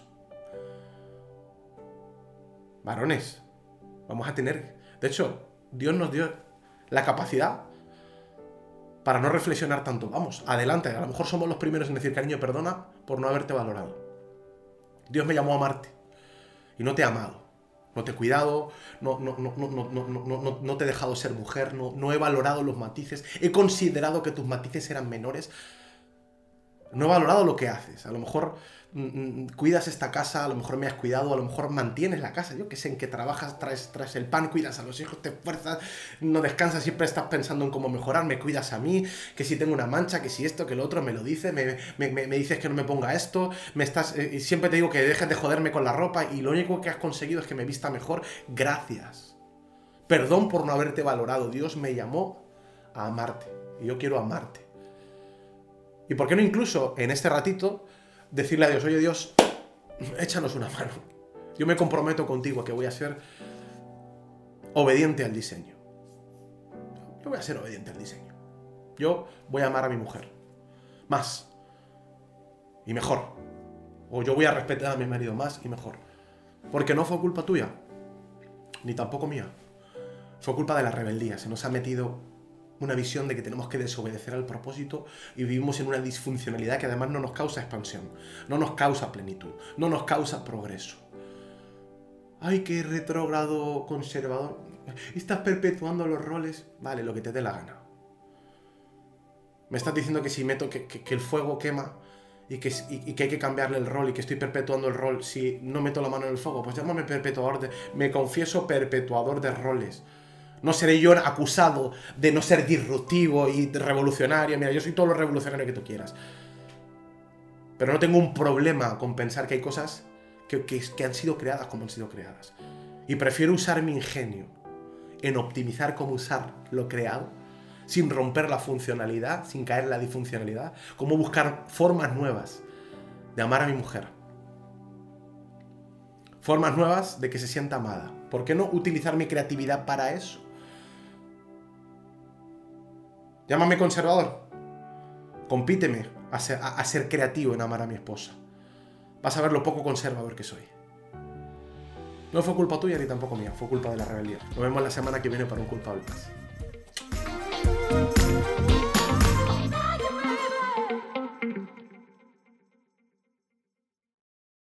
Varones, vamos a tener... De hecho, Dios nos dio la capacidad para no reflexionar tanto. Vamos, adelante. A lo mejor somos los primeros en decir, cariño, perdona por no haberte valorado. Dios me llamó a amarte y no te he amado. No te he cuidado, no, no, no, no te he dejado ser mujer, no, no he valorado los matices, he considerado que tus matices eran menores No he valorado lo que haces. A lo mejor mm, mm, cuidas esta casa, a lo mejor me has cuidado, a lo mejor mantienes la casa. Yo que sé en que trabajas, traes, el pan, cuidas a los hijos, te esfuerzas, no descansas, siempre estás pensando en cómo mejorar, me cuidas a mí, que si tengo una mancha, que si esto, que lo otro, me lo dices, me, dices que no me ponga esto, me estás, eh, siempre te digo que dejes de joderme con la ropa y lo único que has conseguido es que me vista mejor. Gracias. Perdón por no haberte valorado. Dios me llamó a amarte. Y yo quiero amarte. ¿Y por qué no incluso en este ratito decirle a Dios, oye Dios, échanos una mano? Yo me comprometo contigo a que voy a ser obediente al diseño. Yo voy a ser obediente al diseño. Yo voy a amar a mi mujer. Más. Y mejor. O yo voy a respetar a mi marido más y mejor. Porque no fue culpa tuya. Ni tampoco mía. Fue culpa de la rebeldía. Se nos ha metido una visión de que tenemos que desobedecer al propósito y vivimos en una disfuncionalidad que además no nos causa expansión, no nos causa plenitud, no nos causa progreso. Ay, qué retrógrado conservador. Estás perpetuando los roles. Vale, lo que te dé la gana. Me estás diciendo que si meto que, que- el fuego quema y que, y que hay que cambiarle el rol y que estoy perpetuando el rol si no meto la mano en el fuego. Pues llámame perpetuador de. Me confieso perpetuador de roles. No seré yo acusado de no ser disruptivo y revolucionario. Mira, yo soy todo lo revolucionario que tú quieras. Pero no tengo un problema con pensar que hay cosas que, que- han sido creadas como han sido creadas. Y prefiero usar mi ingenio en optimizar cómo usar lo creado, sin romper la funcionalidad, sin caer en la disfuncionalidad, cómo buscar formas nuevas de amar a mi mujer. Formas nuevas de que se sienta amada. ¿Por qué no utilizar mi creatividad para eso? Llámame conservador. Compíteme a ser, creativo en amar a mi esposa. Vas a ver lo poco conservador que soy. No fue culpa tuya ni tampoco mía, fue culpa de la rebeldía. Nos vemos la semana que viene para un culpable más.